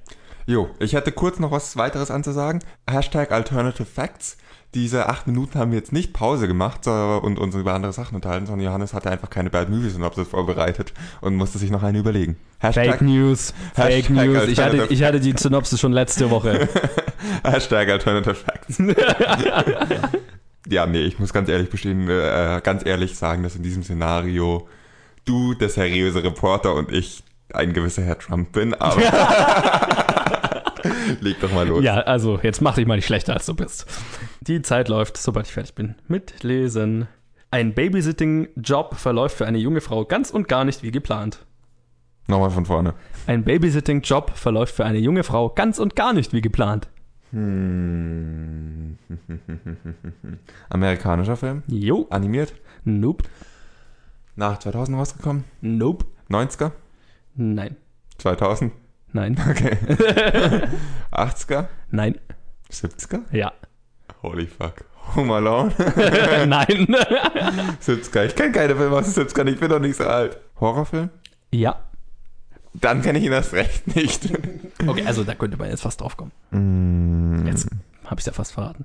[SPEAKER 2] Jo, ich hätte kurz noch was weiteres anzusagen. Hashtag Alternative Facts. Diese acht Minuten haben wir jetzt nicht Pause gemacht und uns über andere Sachen unterhalten, sondern Johannes hatte einfach keine Bad Movie Synopsis vorbereitet und musste sich noch eine überlegen.
[SPEAKER 1] Fake News, Fake
[SPEAKER 2] Hashtag
[SPEAKER 1] News. Ich hatte, ich hatte die Synopsis schon letzte Woche. *laughs*
[SPEAKER 2] Hashtag Alternative Facts. *laughs* ja, nee, ich muss ganz ehrlich bestehen, äh, ganz ehrlich sagen, dass in diesem Szenario du der seriöse Reporter und ich ein gewisser Herr Trump bin, aber *laughs* *laughs* leg doch mal los.
[SPEAKER 1] Ja, also jetzt mach dich mal nicht schlechter, als du bist. Die Zeit läuft, sobald ich fertig bin. Mit Lesen. Ein Babysitting-Job verläuft für eine junge Frau ganz und gar nicht wie geplant.
[SPEAKER 2] Nochmal von vorne.
[SPEAKER 1] Ein Babysitting-Job verläuft für eine junge Frau ganz und gar nicht wie geplant.
[SPEAKER 2] Hm. *laughs* Amerikanischer Film,
[SPEAKER 1] Jo.
[SPEAKER 2] animiert,
[SPEAKER 1] Nope.
[SPEAKER 2] nach 2000 rausgekommen,
[SPEAKER 1] Nope.
[SPEAKER 2] 90er,
[SPEAKER 1] Nein.
[SPEAKER 2] 2000,
[SPEAKER 1] Nein.
[SPEAKER 2] okay, *laughs* 80er,
[SPEAKER 1] Nein.
[SPEAKER 2] 70er,
[SPEAKER 1] Ja.
[SPEAKER 2] Holy fuck. Home Alone? *laughs*
[SPEAKER 1] Nein. *laughs*
[SPEAKER 2] Sitzka. Ich kenne keine Filme aus Sitzka, ich bin doch nicht so alt. Horrorfilm?
[SPEAKER 1] ja.
[SPEAKER 2] Dann kenne ich ihn erst recht nicht.
[SPEAKER 1] Okay, also da könnte man jetzt fast drauf kommen.
[SPEAKER 2] Mm,
[SPEAKER 1] Jetzt habe ich ja fast verraten.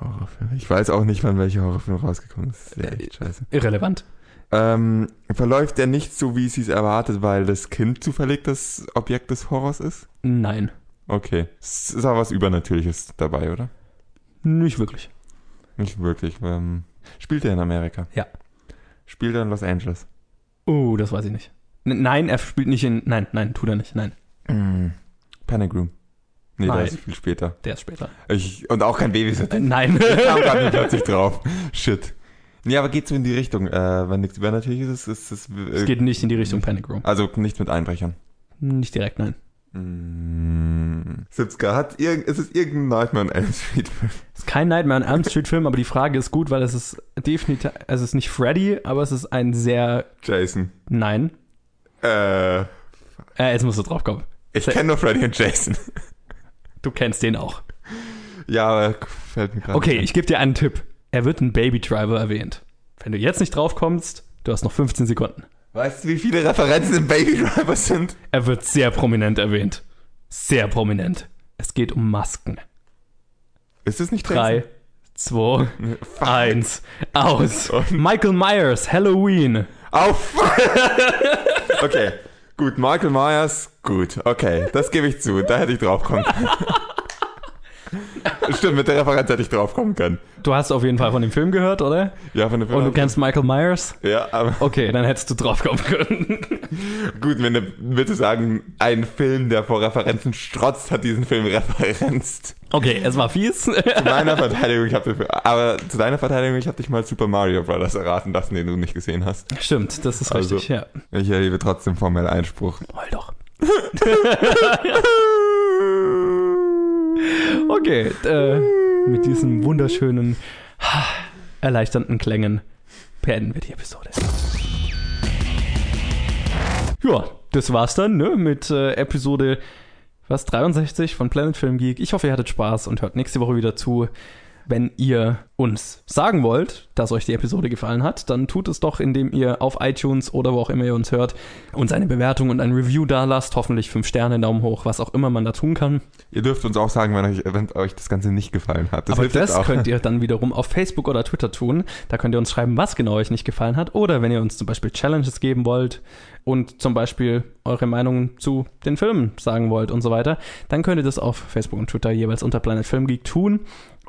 [SPEAKER 2] Horrorfilm. Ich weiß auch nicht, wann welcher Horrorfilm rausgekommen ist. Das ist echt scheiße.
[SPEAKER 1] Irrelevant.
[SPEAKER 2] Ähm, verläuft der nicht so, wie es sich erwartet, weil das Kind zufällig das Objekt des Horrors ist?
[SPEAKER 1] Nein.
[SPEAKER 2] Okay. Es ist aber was Übernatürliches dabei, oder?
[SPEAKER 1] Nicht wirklich.
[SPEAKER 2] Nicht wirklich. Ähm, spielt er in Amerika?
[SPEAKER 1] Ja.
[SPEAKER 2] Spielt er in Los Angeles?
[SPEAKER 1] Oh, das weiß ich nicht. N nein, er spielt nicht in. Nein, nein, tut er nicht. Nein,
[SPEAKER 2] Mm. Panic Room. Nee,
[SPEAKER 1] Nein.
[SPEAKER 2] der ist viel später.
[SPEAKER 1] der ist später.
[SPEAKER 2] Ich, und auch kein Babysitter.
[SPEAKER 1] Nein.
[SPEAKER 2] Ich kam gerade plötzlich drauf. Shit. Nee, aber geht so in die Richtung. Äh, wenn nichts Übernatürliches ist, ist es.
[SPEAKER 1] es
[SPEAKER 2] Äh,
[SPEAKER 1] geht nicht in die Richtung Panic Room.
[SPEAKER 2] also nicht mit Einbrechern.
[SPEAKER 1] Nicht direkt, nein.
[SPEAKER 2] Mm. Sitzka, hat irgend, ist es irgendein Nightmare on Elm Street Film? *laughs*
[SPEAKER 1] Es ist kein Nightmare on Elm Street Film, aber die Frage ist gut, weil es ist definitiv, es ist nicht Freddy, aber es ist ein sehr,
[SPEAKER 2] Jason.
[SPEAKER 1] nein.
[SPEAKER 2] Äh,
[SPEAKER 1] Äh, jetzt musst du drauf kommen.
[SPEAKER 2] ich kenne nur Freddy und Jason.
[SPEAKER 1] Du kennst den auch.
[SPEAKER 2] ja, aber fällt mir gerade
[SPEAKER 1] Okay, ich gebe dir einen Tipp. Er wird in Baby Driver erwähnt. Wenn du jetzt nicht drauf kommst, du hast noch 15 Sekunden.
[SPEAKER 2] Weißt du, wie viele Referenzen im Baby Driver sind?
[SPEAKER 1] Er wird sehr prominent erwähnt. Sehr prominent. Es geht um Masken.
[SPEAKER 2] Ist es nicht
[SPEAKER 1] Drei, zwei,
[SPEAKER 2] Fuck.
[SPEAKER 1] eins, aus. Michael Myers, Halloween.
[SPEAKER 2] Auf! *laughs* okay, gut, Michael Myers, gut, okay, das gebe ich zu, da hätte ich drauf kommen. *laughs* *laughs* Stimmt, mit der Referenz hätte ich drauf kommen können.
[SPEAKER 1] Du hast auf jeden Fall von dem Film gehört, oder?
[SPEAKER 2] Ja, von der
[SPEAKER 1] Und du kennst Michael Myers?
[SPEAKER 2] Ja, aber
[SPEAKER 1] Okay, dann hättest du drauf kommen können. *laughs*
[SPEAKER 2] gut, wenn du bitte sagen, ein Film, der vor Referenzen strotzt, hat diesen Film referenzt.
[SPEAKER 1] Okay, es war fies.
[SPEAKER 2] Zu meiner Verteidigung, ich habe aber zu deiner Verteidigung, ich habe dich mal Super Mario Brothers erraten lassen, den du nicht gesehen hast.
[SPEAKER 1] Stimmt, das ist
[SPEAKER 2] Also-
[SPEAKER 1] richtig, ja.
[SPEAKER 2] Ich erhebe trotzdem formell Einspruch.
[SPEAKER 1] Heul doch. *laughs* *laughs* Okay, äh, mit diesen wunderschönen, erleichternden Klängen beenden wir die Episode. Ja, das war's dann, ne, mit äh, Episode, was, 63 von Planet Film Geek. Ich hoffe, ihr hattet Spaß und hört nächste Woche wieder zu. Wenn ihr uns sagen wollt, dass euch die Episode gefallen hat, dann tut es doch, indem ihr auf iTunes oder wo auch immer ihr uns hört, uns eine Bewertung und ein Review da lasst. Hoffentlich fünf Sterne, Daumen hoch, was auch immer man da tun kann.
[SPEAKER 2] Ihr dürft uns auch sagen, wenn euch, wenn euch das Ganze nicht gefallen hat. Das
[SPEAKER 1] Aber das könnt ihr *laughs* dann wiederum auf Facebook oder Twitter tun. Da könnt ihr uns schreiben, was genau euch nicht gefallen hat. Oder wenn ihr uns zum Beispiel Challenges geben wollt und zum Beispiel eure Meinung zu den Filmen sagen wollt und so weiter, dann könnt ihr das auf Facebook und Twitter jeweils unter Planet Film Geek tun.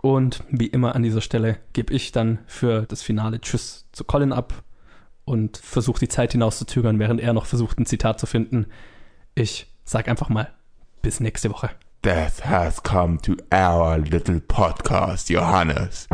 [SPEAKER 1] Und wie immer an dieser Stelle gebe ich dann für das Finale Tschüss zu Colin ab und versuche die Zeit hinauszuzögern, während er noch versucht, ein Zitat zu finden. Ich sag einfach mal, bis nächste Woche.
[SPEAKER 2] Death has come to our little podcast, Johannes.